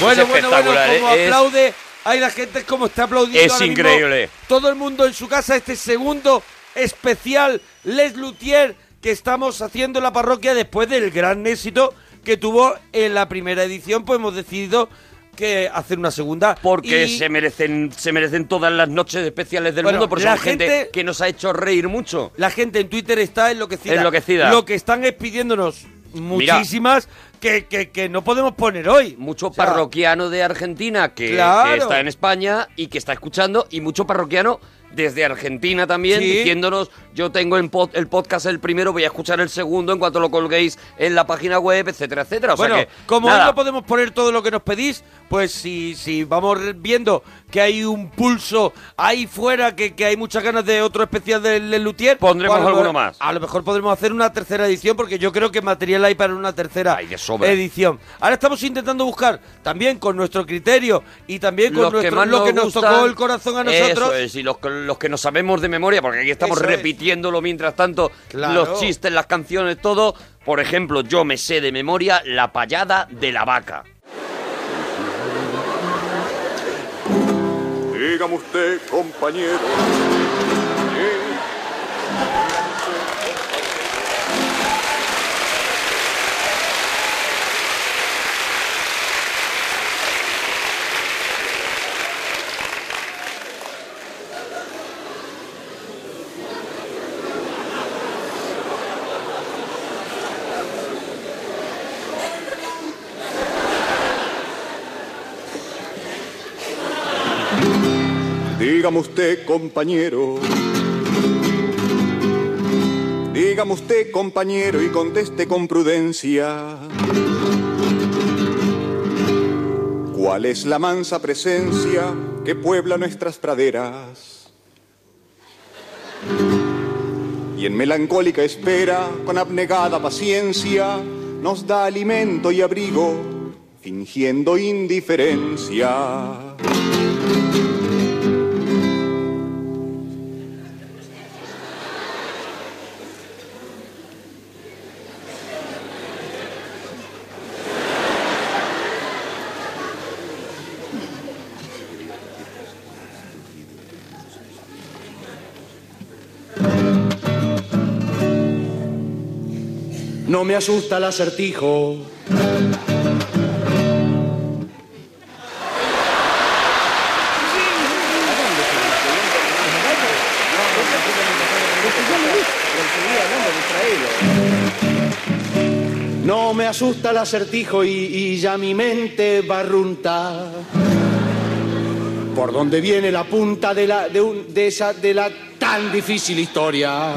Bueno, Es bueno, bueno, como ¿eh? Es- aplaude. Hay la gente como está aplaudiendo. Es mismo. increíble. Todo el mundo en su casa, este segundo especial Les Luthier que estamos haciendo en la parroquia después del gran éxito que tuvo en la primera edición, pues hemos decidido que hacer una segunda. Porque Y- se merecen se merecen todas las noches especiales del Bueno, mundo, porque la son gente, gente- que nos ha hecho reír mucho. La gente en Twitter está enloquecida. Enloquecida. Lo que están es pidiéndonos muchísimas que, que, que no podemos poner hoy. Mucho O sea, parroquiano de Argentina que, Claro. que está en España y que está escuchando, y mucho parroquiano desde Argentina también, Sí. diciéndonos, yo tengo el, pod- el podcast el primero, voy a escuchar el segundo en cuanto lo colguéis en la página web, etcétera, etcétera. O sea bueno, que, como nada, no podemos poner todo lo que nos pedís, pues si, si vamos viendo que hay un pulso ahí fuera, que, que hay muchas ganas de otro especial del del Luthier, Pondremos pues alguno más. A lo mejor podremos hacer una tercera edición, porque yo creo que material hay para una tercera sobra. edición. Ahora estamos intentando buscar también con nuestro criterio y también con los que nuestro, más lo que nos gustan, tocó el corazón a nosotros. Eso es, y los, que- los que nos sabemos de memoria, porque aquí estamos Eso es. repitiéndolo mientras tanto, Claro. los chistes, las canciones, todo. Por ejemplo, yo me sé de memoria la payada de la vaca. Dígame usted, compañero. Dígame usted, compañero. Dígame usted, compañero, y conteste con prudencia. ¿Cuál es la mansa presencia que puebla nuestras praderas? Y en melancólica espera, con abnegada paciencia, nos da alimento y abrigo, fingiendo indiferencia. No me asusta el acertijo. No me asusta el acertijo y, ya mi mente barrunta. ¿Por dónde viene la punta de, la, de, esa, de la tan difícil historia?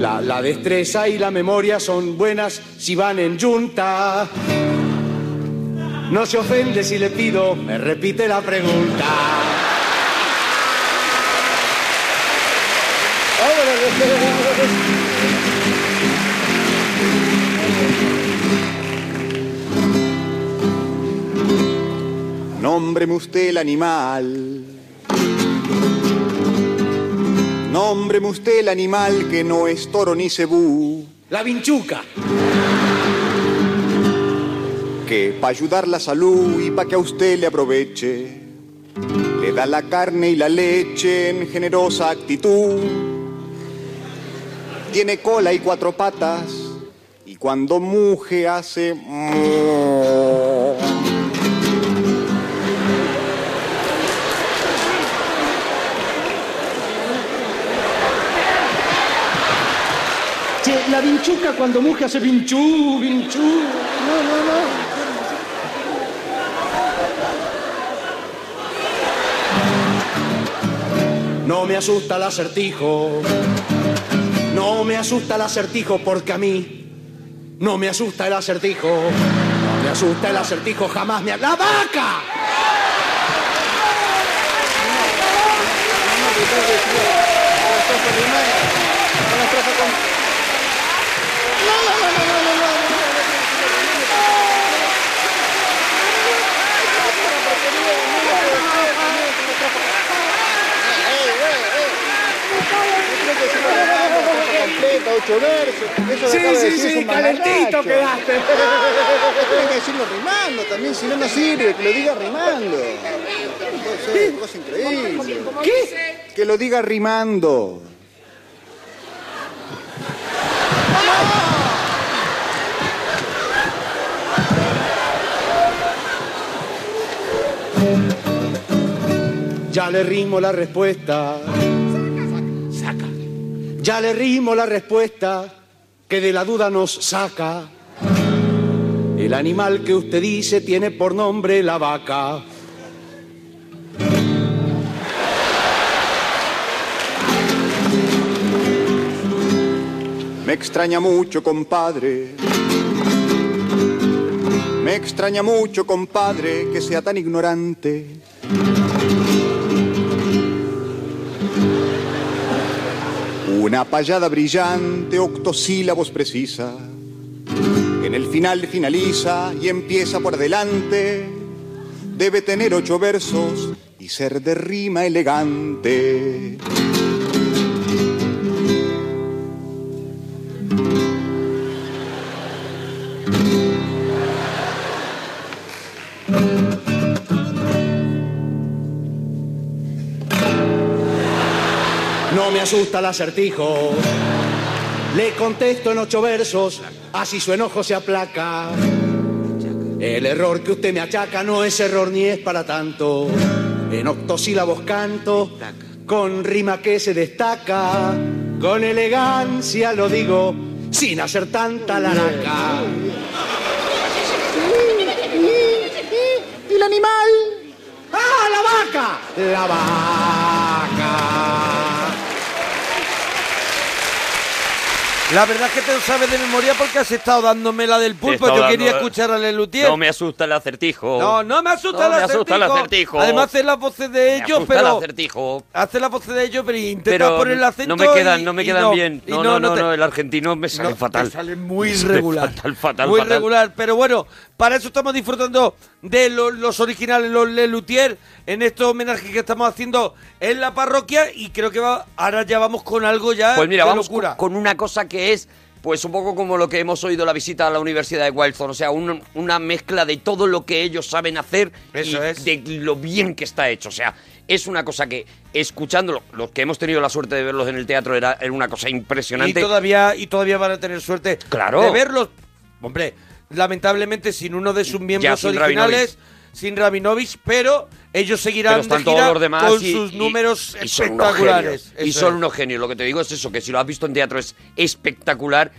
La, destreza y la memoria son buenas si van en junta. No se ofende si le pido, me repite la pregunta. Nómbreme usted el animal Nómbreme usted el animal que no es toro ni cebú. La vinchuca. Que para ayudar la salud y para que a usted le aproveche, le da la carne y la leche en generosa actitud. Tiene cola y cuatro patas y cuando muge hace... la vinchuca cuando muge hace vinchú, vinchú. No, no, no. No me asusta el acertijo. No me asusta el acertijo porque a mí no me asusta el acertijo. No me asusta el acertijo, jamás me... ¡La vaca! completa, ocho versos. Eso sí, sí, sí, calentito quedaste. Tiene que decirlo rimando también, si no, no sirve, que lo diga rimando. Cosa increíble. ¿Qué? Que lo diga rimando. Ya le rimo la respuesta. Saca, Ya le rimo la respuesta que de la duda nos saca. El animal que usted dice tiene por nombre la vaca. Me extraña mucho, compadre. Me extraña mucho, compadre, que sea tan ignorante. Una payada brillante, octosílabos precisa. En el final finaliza y empieza por delante. Debe tener ocho versos y ser de rima elegante. Me asusta el acertijo. Le contesto en ocho versos, así su enojo se aplaca. El error que usted me achaca no es error ni es para tanto. En octosílabos canto, con rima que se destaca, con elegancia lo digo, sin hacer tanta laraca. ¿Y el animal? ¡Ah, la vaca! La vaca. La verdad es que te lo sabes de memoria porque has estado dándome la del pulpo. Yo quería dando- escuchar a Lelutier. No me asusta el acertijo. No, no me asusta, No el, me asusta el acertijo. Además, hace las voces de Me ellos, asusta el pero. acertijo. Hace las voces de ellos, pero intenta Pero poner el acento. no me quedan, y- no me quedan no, bien. No, no, no, te- no, el argentino me sale fatal. te sale muy Me sale regular. Fatal, fatal, muy fatal. regular. Pero bueno, para eso estamos disfrutando de lo- los originales, los Lelutier, en estos homenajes que estamos haciendo en la parroquia. Y creo que va, ahora ya vamos con algo ya Pues mira, de vamos locura. con, con una cosa que es, pues un poco como lo que hemos oído la visita a la Universidad de Wildstone, o sea, un- una mezcla de todo lo que ellos saben hacer Eso y es. de lo bien que está hecho. O sea, es una cosa que, escuchándolo, los que hemos tenido la suerte de verlos en el teatro, era, era una cosa Y impresionante. todavía, y todavía van a tener suerte Claro. de verlos. Hombre, lamentablemente sin uno de sus miembros sin originales, sin Rabinovich, pero ellos seguirán Pero de todos gira los demás con y- sus y- números y son espectaculares. genios. Y son es. unos genios. Lo que te digo es eso, que si lo has visto en teatro es espectacular,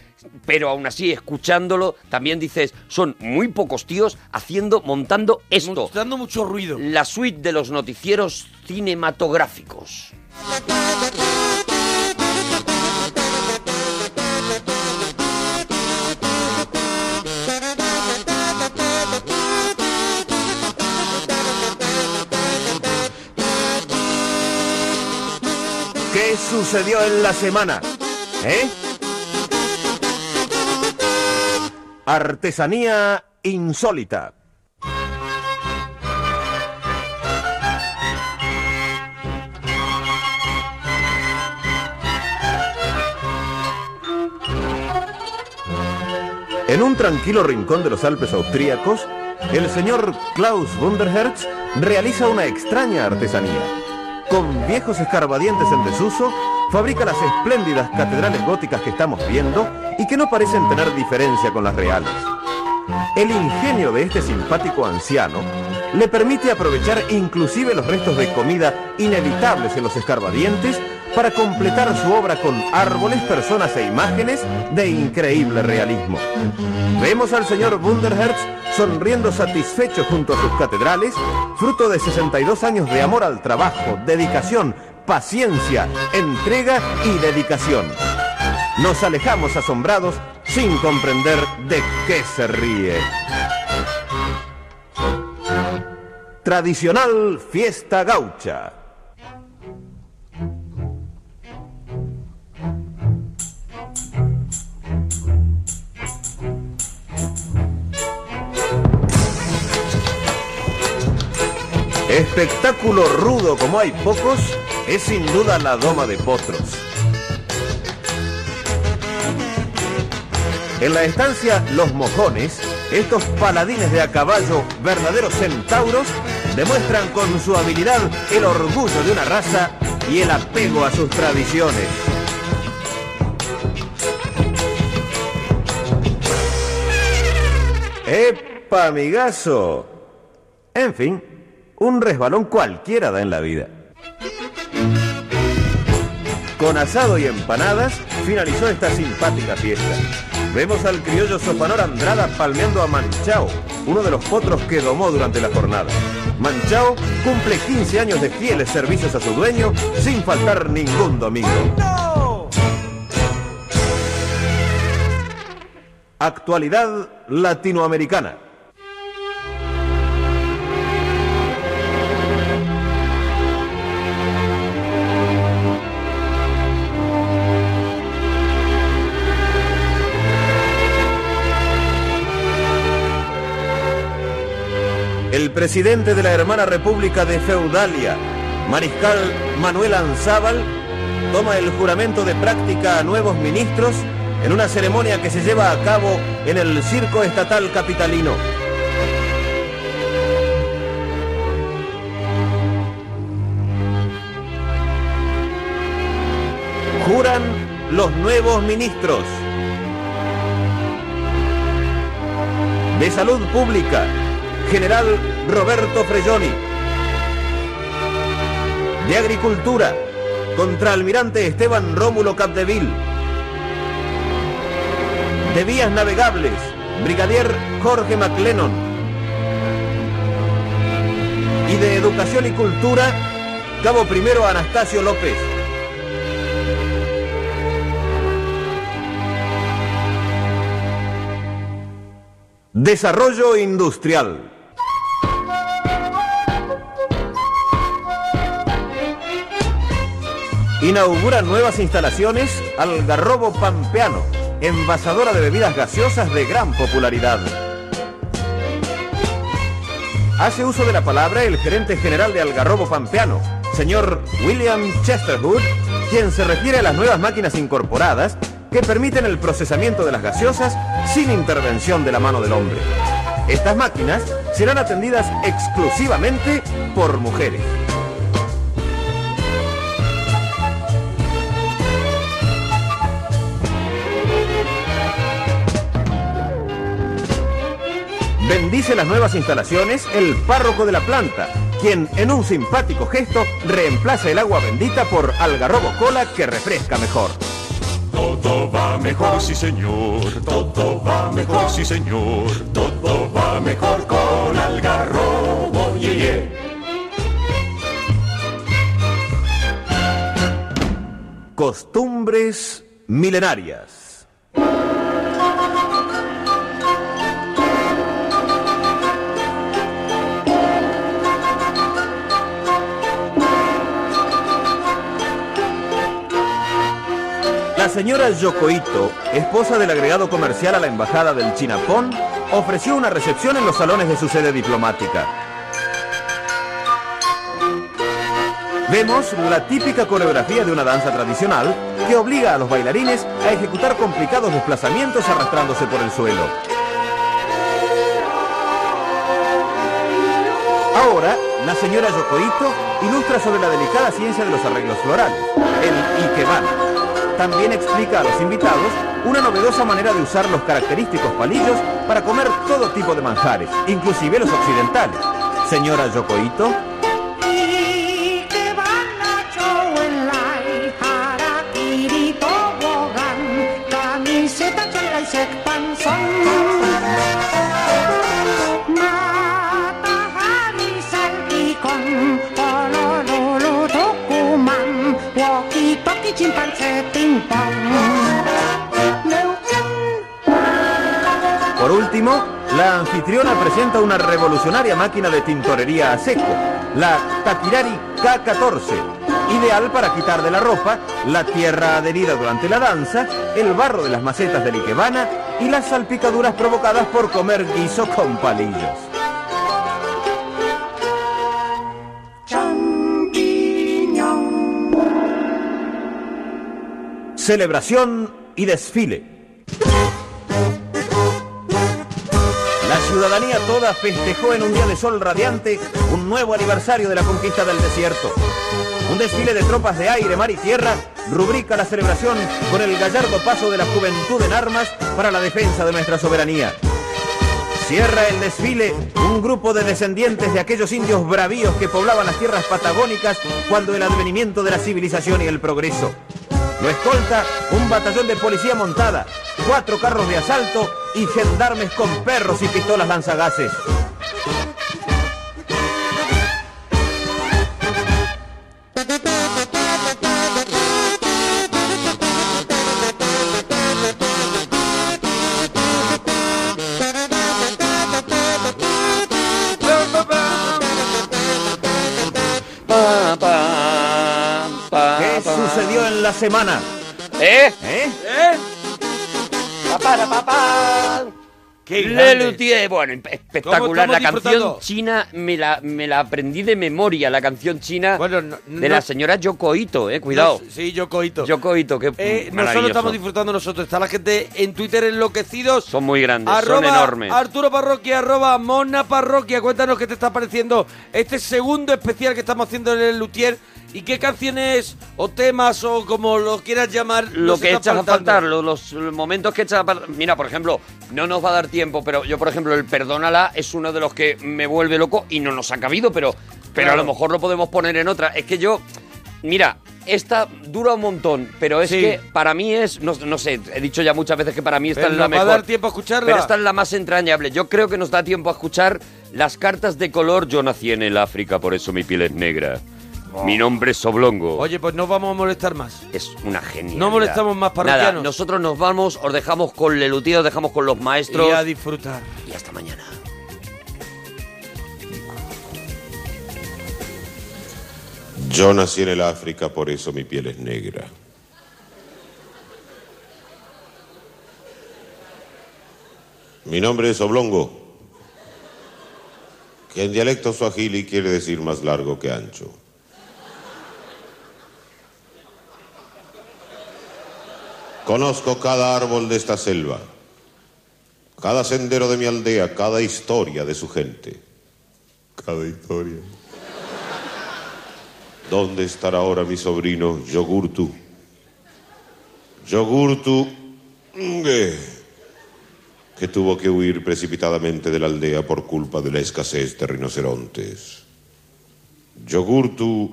pero aún así, escuchándolo, también dices, son muy pocos tíos haciendo, montando esto. Dando mucho ruido. La suite de los noticieros cinematográficos. Sucedió en la semana? ¿Eh? Artesanía insólita. En un tranquilo rincón de los Alpes austríacos, el señor Klaus Wunderherz realiza una extraña artesanía. Con viejos escarbadientes en desuso, fabrica las espléndidas catedrales góticas que estamos viendo y que no parecen tener diferencia con las reales. El ingenio de este simpático anciano le permite aprovechar inclusive los restos de comida inevitables en los escarbadientes para completar su obra con árboles, personas e imágenes de increíble realismo. Vemos al señor Wunderherz sonriendo satisfecho junto a sus catedrales, fruto de 62 años de amor al trabajo, dedicación, paciencia, entrega y dedicación. Nos alejamos asombrados sin comprender de qué se ríe. Tradicional fiesta gaucha. Espectáculo rudo como hay pocos, es sin duda la doma de potros. En la estancia Los Mojones, estos paladines de a caballo, verdaderos centauros, demuestran con su habilidad el orgullo de una raza y el apego a sus tradiciones. ¡Epa, amigazo! En fin, un resbalón cualquiera da en la vida. Con asado y empanadas finalizó esta simpática fiesta. Vemos al criollo Sopanor Andrada palmeando a Manchao, uno de los potros que domó durante la jornada. Manchao cumple 15 años de fieles servicios a su dueño sin faltar ningún domingo. Actualidad latinoamericana. El presidente de la hermana República de Feudalia, Mariscal Manuel Anzábal, toma el juramento de práctica a nuevos ministros en una ceremonia que se lleva a cabo en el Circo Estatal Capitalino. Juran los nuevos ministros de Salud Pública, general Roberto Frelloni. De Agricultura, contraalmirante Esteban Rómulo Capdeville. De Vías Navegables, brigadier Jorge MacLennan. Y de Educación y Cultura, cabo primero Anastasio López. Desarrollo Industrial. Inaugura nuevas instalaciones Algarrobo Pampeano, envasadora de bebidas gaseosas de gran popularidad. Hace uso de la palabra el gerente general de Algarrobo Pampeano, señor William Chesterwood, quien se refiere a las nuevas máquinas incorporadas que permiten el procesamiento de las gaseosas sin intervención de la mano del hombre. Estas máquinas serán atendidas exclusivamente por mujeres. Bendice las nuevas instalaciones el párroco de la planta, quien en un simpático gesto reemplaza el agua bendita por algarrobo cola que refresca mejor. Todo va mejor, sí señor. Todo va mejor, sí señor. Todo va mejor con algarrobo, ye, ye. Costumbres milenarias. La señora Yokoito, esposa del agregado comercial a la embajada del Chinapón, ofreció una recepción en los salones de su sede diplomática. Vemos la típica coreografía de una danza tradicional que obliga a los bailarines a ejecutar complicados desplazamientos arrastrándose por el suelo. Ahora, la señora Yokoito ilustra sobre la delicada ciencia de los arreglos florales, el ikebana. También explica a los invitados una novedosa manera de usar los característicos palillos para comer todo tipo de manjares, inclusive los occidentales. Señora Yokoito, Por último, la anfitriona presenta una revolucionaria máquina de tintorería a seco, la Takirari K14, ideal para quitar de la ropa la tierra adherida durante la danza, el barro de las macetas del Ikebana y las salpicaduras provocadas por comer guiso con palillos. Celebración y desfile. La ciudadanía toda festejó en un día de sol radiante un nuevo aniversario de la conquista del desierto. Un desfile de tropas de aire, mar y tierra rubrica la celebración con el gallardo paso de la juventud en armas para la defensa de nuestra soberanía. Cierra el desfile un grupo de descendientes de aquellos indios bravíos que poblaban las tierras patagónicas cuando el advenimiento de la civilización y el progreso. Lo escolta un batallón de policía montada, cuatro carros de asalto y gendarmes con perros y pistolas lanzagases. Sucedió en la semana? ¿Eh? ¿Eh? ¿Eh? Papá, papá. Qué Le. Luthier, bueno, espectacular. ¿Cómo La canción china me la, me la aprendí de memoria, la canción china de no- la señora Yoko Ito, eh, cuidado. No, sí, Yoko Ito. Yoko Ito, que Eh, no solo maravilloso. estamos disfrutando nosotros, está la gente en Twitter enloquecidos. Son muy grandes, Arroba son enormes. Arturo Parroquia, arroba Mona Parroquia. Cuéntanos qué te está pareciendo este segundo especial que estamos haciendo en el Luthier y qué canciones o temas o como lo quieras llamar. lo que echas a faltar, lo- los, momentos que echas a faltar. Mira, por ejemplo, no nos va a dar tiempo, pero yo, por ejemplo, el Perdónala es uno de los que me vuelve loco y no nos ha cabido, pero, pero Claro. a lo mejor lo podemos poner en otra. Es que yo, mira, esta dura un montón, pero es Sí. que para mí es, no, no sé, he dicho ya muchas veces que para mí esta Pero es la nos va a mejor. dar tiempo a escucharla. Pero esta es la más entrañable. Yo creo que nos da tiempo a escuchar las cartas de color. Yo nací en el África, por eso mi piel es negra. Mi nombre es Oblongo. Oye, pues no vamos a molestar más. Es una genialidad. No molestamos más parroquianos. Nada, nosotros nos vamos, os dejamos con Lelutía, os dejamos con los maestros. Y a disfrutar. Y hasta mañana. Yo nací en el África, por eso mi piel es negra. Mi nombre es Oblongo, que en dialecto suajili quiere decir más largo que ancho. Conozco cada árbol de esta selva, cada sendero de mi aldea, cada historia de su gente. Cada historia. ¿Dónde estará ahora mi sobrino Yogurtu? Yogurtu, que tuvo que huir precipitadamente de la aldea por culpa de la escasez de rinocerontes. Yogurtu,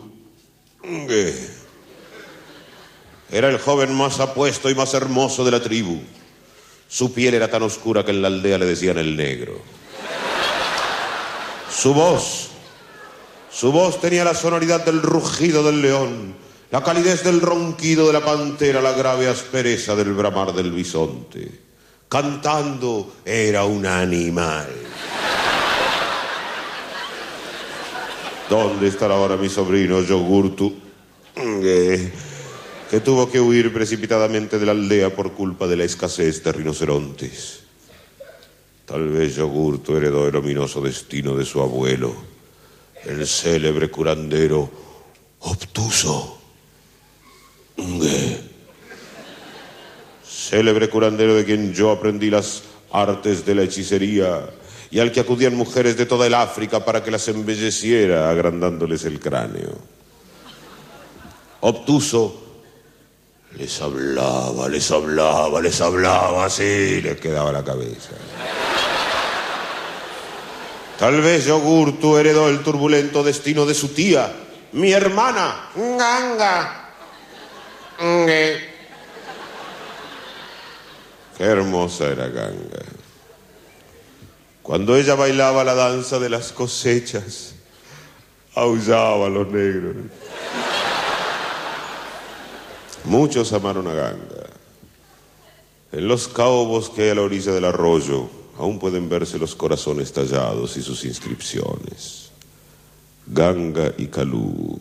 era el joven más apuesto y más hermoso de la tribu. Su piel era tan oscura que en la aldea le decían el negro. Su voz, su voz tenía la sonoridad del rugido del león, la calidez del ronquido de la pantera, la grave aspereza del bramar del bisonte. Cantando era un animal. ¿Dónde estará ahora mi sobrino Yogurtu? Que tuvo que huir precipitadamente de la aldea por culpa de la escasez de rinocerontes. Tal vez Yogurtu heredó el ominoso destino de su abuelo, el célebre curandero obtuso. Nge. Célebre curandero de quien yo aprendí las artes de la hechicería y al que acudían mujeres de toda el África para que las embelleciera agrandándoles el cráneo. Obtuso les hablaba, les hablaba, les hablaba, así les quedaba la cabeza. Tal vez Yogurtu heredó el turbulento destino de su tía, mi hermana, Nganga. Nge. Qué hermosa era Ganga. Cuando ella bailaba la danza de las cosechas, aullaba a los negros. Muchos amaron a Ganga. En los caobos que hay a la orilla del arroyo aún pueden verse los corazones tallados y sus inscripciones. Ganga y Kalú.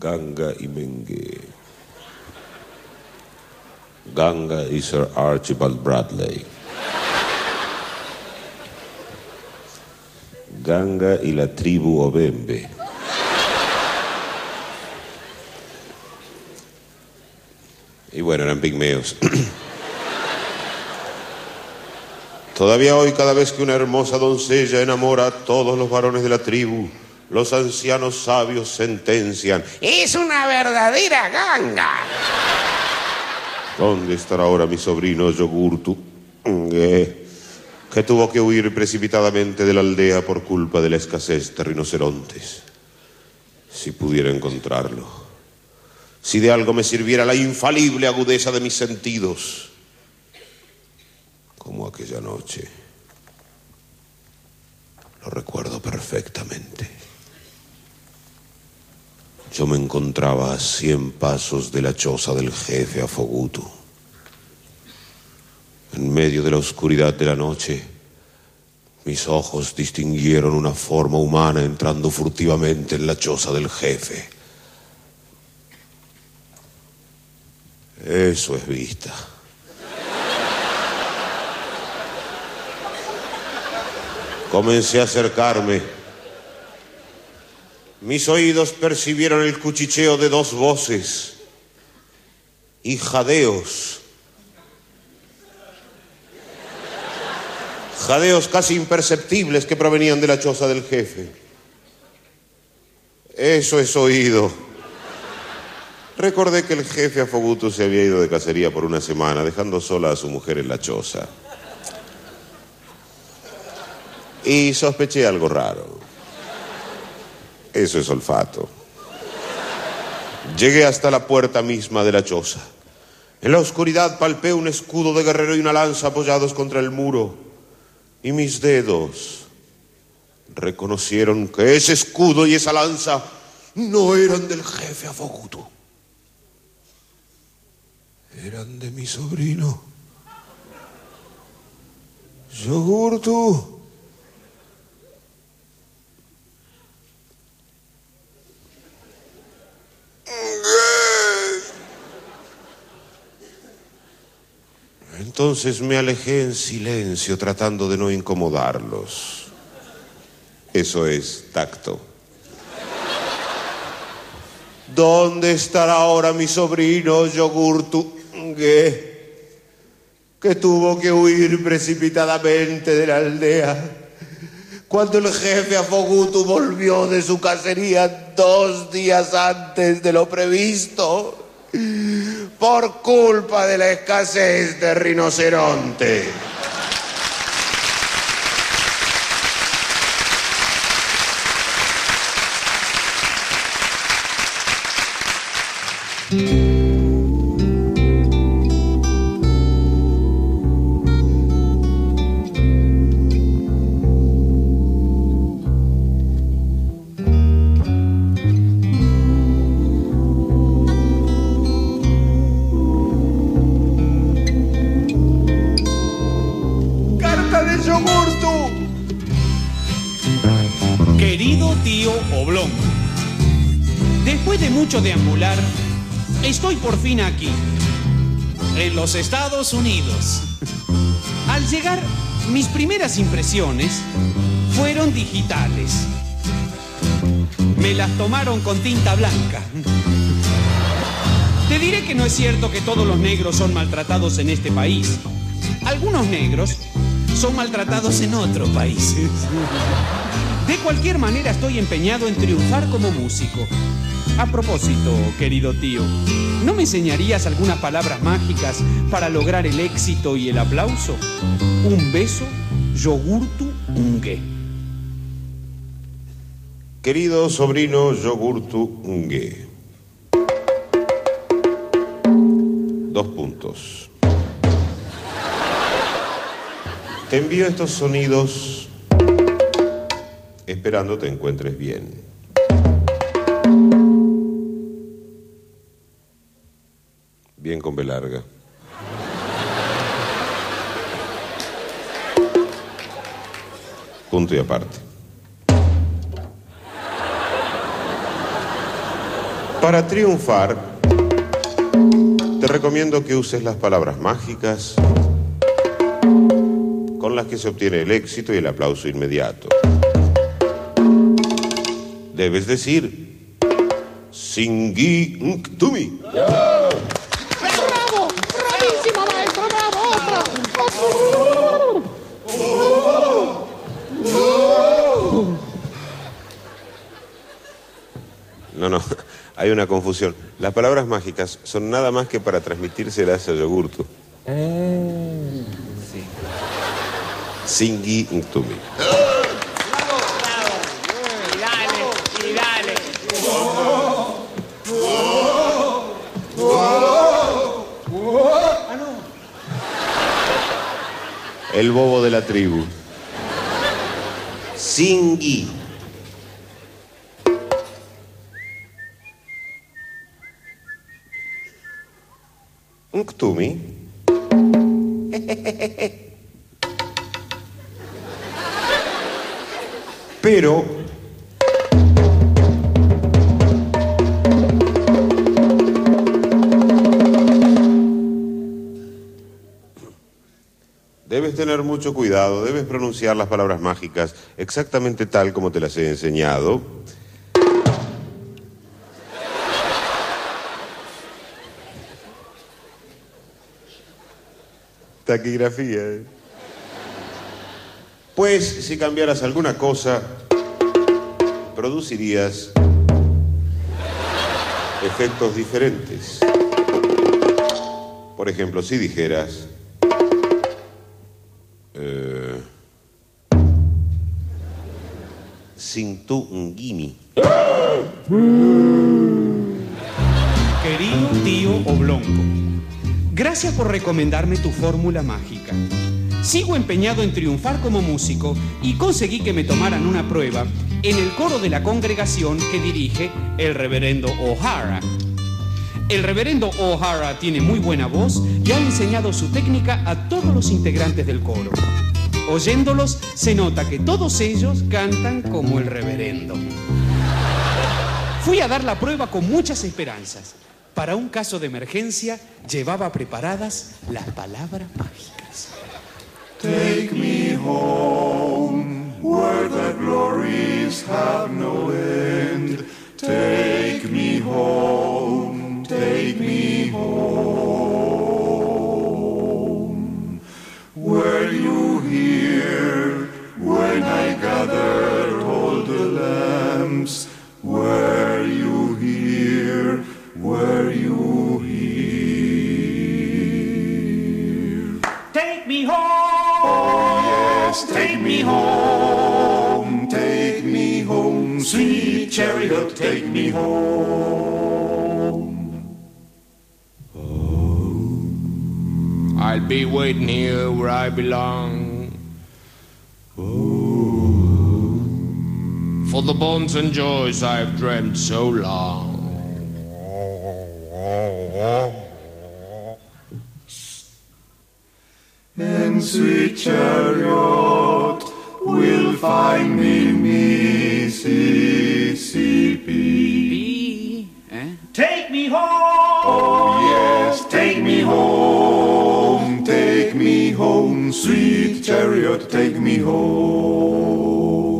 Ganga y Mengue. Ganga y Sir Archibald Bradley. Ganga y la tribu Obembe. Y bueno, eran pigmeos. Todavía hoy, cada vez que una hermosa doncella enamora a todos los varones de la tribu, los ancianos sabios sentencian. Es una verdadera ganga. ¿Dónde estará ahora mi sobrino Yogurtu? Que tuvo que huir precipitadamente de la aldea por culpa de la escasez de rinocerontes. Si pudiera encontrarlo. Si de algo me sirviera la infalible agudeza de mis sentidos. Como aquella noche. Lo recuerdo perfectamente. Yo me encontraba a cien pasos de la choza del jefe Afogutu. En medio de la oscuridad de la noche, mis ojos distinguieron una forma humana entrando furtivamente en la choza del jefe. Eso es vista. Comencé a acercarme. Mis oídos percibieron el cuchicheo de dos voces y jadeos. Jadeos casi imperceptibles que provenían de la choza del jefe. Eso es oído. Recordé que el jefe Afoguto se había ido de cacería por una semana, dejando sola a su mujer en la choza. Y sospeché algo raro. Eso es olfato. Llegué hasta la puerta misma de la choza. En la oscuridad palpé un escudo de guerrero y una lanza apoyados contra el muro. Y mis dedos reconocieron que ese escudo y esa lanza no eran del jefe Afoguto eran de mi sobrino. Yogurtu. Entonces me alejé en silencio tratando de no incomodarlos. Eso es tacto. ¿Dónde estará ahora mi sobrino Yogurtu? Que tuvo que huir precipitadamente de la aldea. Cuando el jefe Afogutu volvió de su cacería dos días antes de lo previsto, por culpa de la escasez de rinoceronte. ¡Carta mucho deambular, estoy por fin aquí, en los Estados Unidos. Al llegar, mis primeras impresiones fueron digitales. Me las tomaron con tinta blanca. Te diré que no es cierto que todos los negros son maltratados en este país. Algunos negros son maltratados en otros países. De cualquier manera estoy empeñado en triunfar como músico. A propósito, querido tío, ¿no me enseñarías algunas palabras mágicas para lograr el éxito y el aplauso? Un beso, yogurtu ungue. Querido sobrino Yogurtungue. Dos puntos. Te envío estos sonidos esperando te encuentres bien. Con B larga. Punto y aparte. Para triunfar, te recomiendo que uses las palabras mágicas con las que se obtiene el éxito y el aplauso inmediato. Debes decir Singi Nktumi. ¡Bravo! ¡Bravísimo, maestro! ¡Bravo! ¡Otra! No, no, hay una confusión. Las palabras mágicas son nada más que para transmitírselas a Yogurtu. Singi Nktumi. Y dale, y dale. El bobo de la tribu. Singi. Nktumi. Pero Debes tener mucho cuidado, debes pronunciar las palabras mágicas exactamente tal como te las he enseñado. Taquigrafía. ¿eh? Pues si cambiaras alguna cosa, producirías efectos diferentes. Por ejemplo, si dijeras... Eh, Sintungimi. Querido tío Oblongo, gracias por recomendarme tu fórmula mágica. Sigo empeñado en triunfar como músico y conseguí que me tomaran una prueba en el coro de la congregación que dirige el reverendo O'Hara. El reverendo O'Hara tiene muy buena voz y ha enseñado su técnica a todos los integrantes del coro. Oyéndolos se nota que todos ellos cantan como el reverendo. Fui a dar la prueba con muchas esperanzas. Para un caso de emergencia, llevaba preparadas las palabras mágicas. Take me home where the glories have no end. Take me home, take me home. Were you here when I gathered all the lambs? Were you? Were you here? Take me home. Oh yes, take me home, take me home, sweet chariot, take me home. I'll be waiting here where I belong. Oh. For the bonds and joys I've dreamt so long. And sweet chariot will find me Mississippi. Take me home. Oh yes, take me home, take me home, sweet chariot, take me home.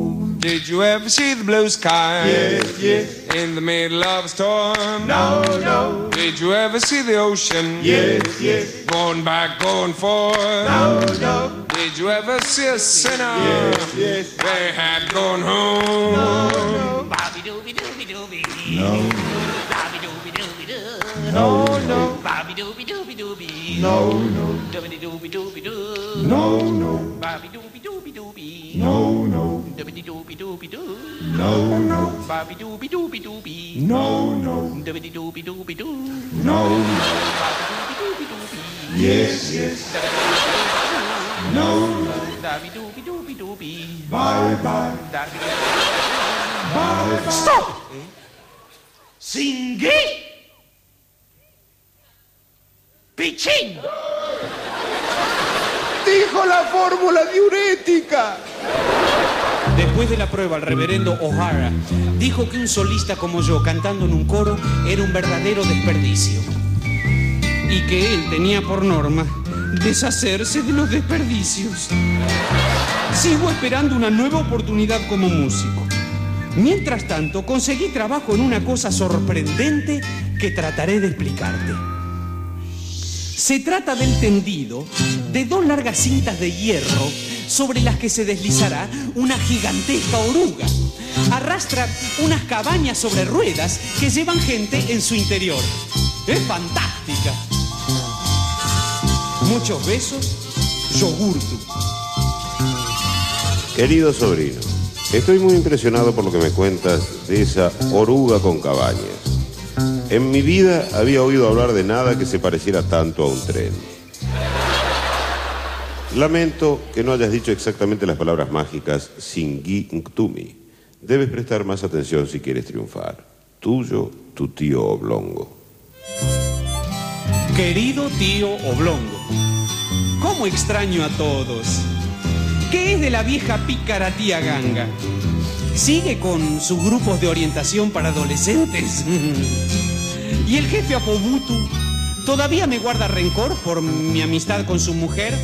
Did you ever see the blue sky? Yes, yes. In the middle of a storm? No, no. Did you ever see the ocean? Yes, yes. Going back, going forth? No, no. Did you ever see a sinner? Yes, yes. They had gone home. No, no. Bobby dooby dooby dooby. No, no. Bobby dooby dooby dooby. No, no. Dooby dooby dooby doo. No, no. Bobby dooby dooby dooby. No, no. Dooby dooby dooby doo. No, no. Bobby dooby dooby dooby. No, no. Dooby dooby dooby doo. No. Bobby dooby dooby dooby. Yes, yes. No, no. Bobby dooby dooby dooby. Bye, bye. Bye bye. Stop! Singhi! Pichín! Dijo la fórmula diurética. Después de la prueba, el reverendo O'Hara dijo que un solista como yo cantando en un coro era un verdadero desperdicio. Y que él tenía por norma deshacerse de los desperdicios. Sigo esperando una nueva oportunidad como músico. Mientras tanto, conseguí trabajo en una cosa sorprendente que trataré de explicarte. Se trata del tendido de dos largas cintas de hierro sobre las que se deslizará una gigantesca oruga. Arrastra unas cabañas sobre ruedas que llevan gente en su interior. Es fantástica. Muchos besos, yogurtu. Querido sobrino, estoy muy impresionado por lo que me cuentas de esa oruga con cabañas. En mi vida había oído hablar de nada que se pareciera tanto a un tren. Lamento que no hayas dicho exactamente las palabras mágicas Singhi Ntumi. Debes prestar más atención si quieres triunfar. Tuyo, tu tío Oblongo. Querido tío Oblongo, ¿cómo extraño a todos? ¿Qué es de la vieja pícara tía Ganga? ¿Sigue con sus grupos de orientación para adolescentes? ¿Y el jefe Apobutu todavía me guarda rencor por mi amistad con su mujer?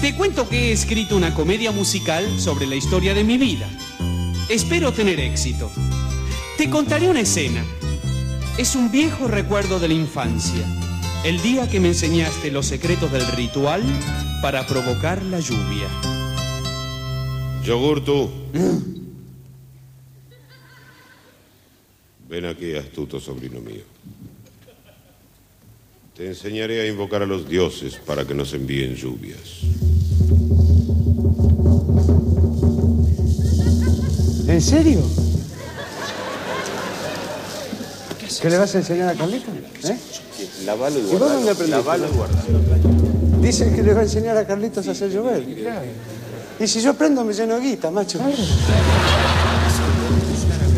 Te cuento que he escrito una comedia musical sobre la historia de mi vida. Espero tener éxito. Te contaré una escena. Es un viejo recuerdo de la infancia. El día que me enseñaste los secretos del ritual para provocar la lluvia. Yogurtu. Ven aquí, astuto sobrino mío. Te enseñaré a invocar a los dioses para que nos envíen lluvias. ¿En serio? ¿Qué le vas a enseñar a Carlito? ¿Eh? Lavalo y ¿Y vos guardalo. dónde aprendiste? Lavalo y guardalo. Dice que le va a enseñar a Carlitos a hacer llover. Y si yo aprendo, me lleno de guita, macho.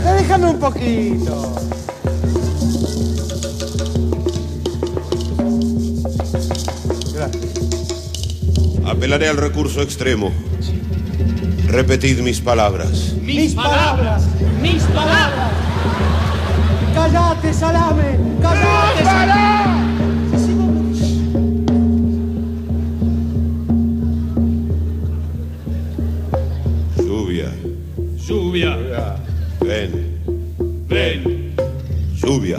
Ya déjame un poquito. Apelaré al recurso extremo. Repetid mis palabras. Mis palabras, mis palabras. Callate, salame, callate, salame. Lluvia, Lluvia, ven, ven, lluvia,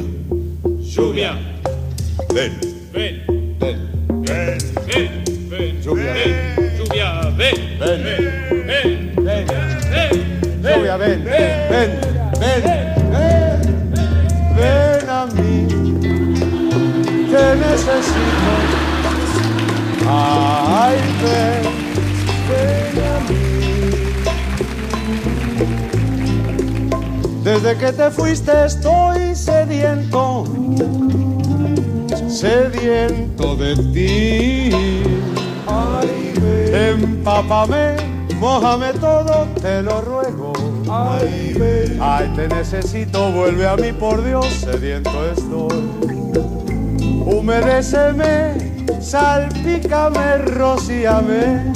lluvia, ven. ven, ven, ven, ven, ven, lluvia, ven, lluvia, ven, ven, ven, ven, ven, Lluvia, ven, ven, ven, ven, ven a mí. Te necesito. Ay, ven, ven Desde que te fuiste estoy sediento, sediento de ti. Ay. Empápame, mojame todo, te lo ruego. Ay, te necesito, vuelve a mí por Dios, sediento estoy. Humedéceme, salpícame, rocíame,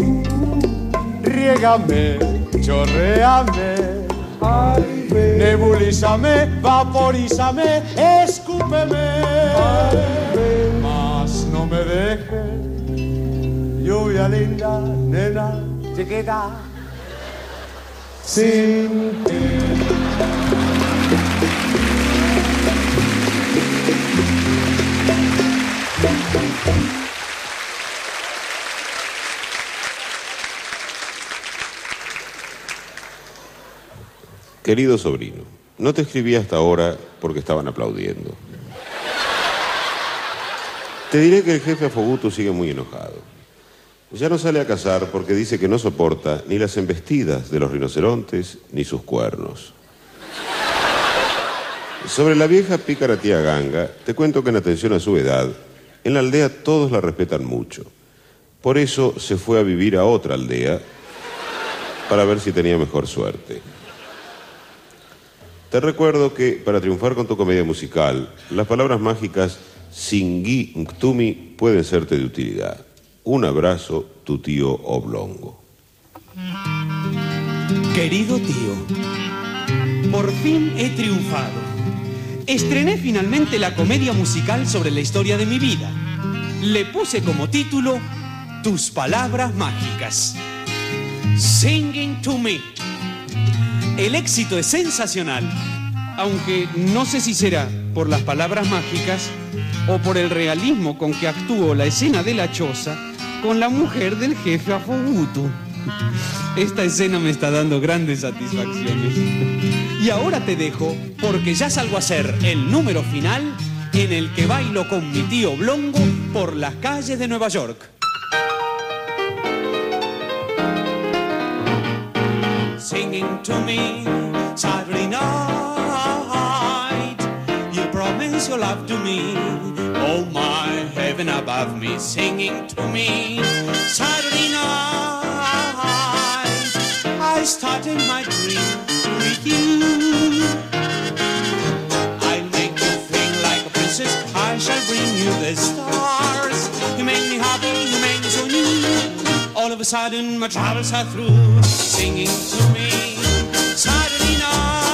riégame, chorreame. Ay, Nebulízame, vaporízame, escúpeme. Mas no me dejes, lluvia linda, nena, chiquita. Sin ti. Querido sobrino, no te escribí hasta ahora porque estaban aplaudiendo. Te diré que el jefe Afoguto sigue muy enojado. Ya no sale a cazar porque dice que no soporta ni las embestidas de los rinocerontes ni sus cuernos. Sobre la vieja pícara tía Ganga, te cuento que en atención a su edad, en la aldea todos la respetan mucho. Por eso se fue a vivir a otra aldea para ver si tenía mejor suerte. Te recuerdo que para triunfar con tu comedia musical, las palabras mágicas Singui Nctumi pueden serte de utilidad. Un abrazo, tu tío Oblongo. Querido tío, por fin he triunfado. Estrené finalmente la comedia musical sobre la historia de mi vida. Le puse como título Tus palabras mágicas. Singing to me. El éxito es sensacional, aunque no sé si será por las palabras mágicas o por el realismo con que actuó la escena de la choza con la mujer del jefe Afogutu. Esta escena me está dando grandes satisfacciones. Y ahora te dejo porque ya salgo a ser el número final en el que bailo con mi tío Blongo por las calles de Nueva York. Singing to me Saturday night. You promise your love to me Oh my heaven above me Singing to me Saturday night. I started my dream with you. I'll make you feel like a princess. I shall bring you the stars. You make me happy, all of a sudden my troubles are through singing to me. Suddenly.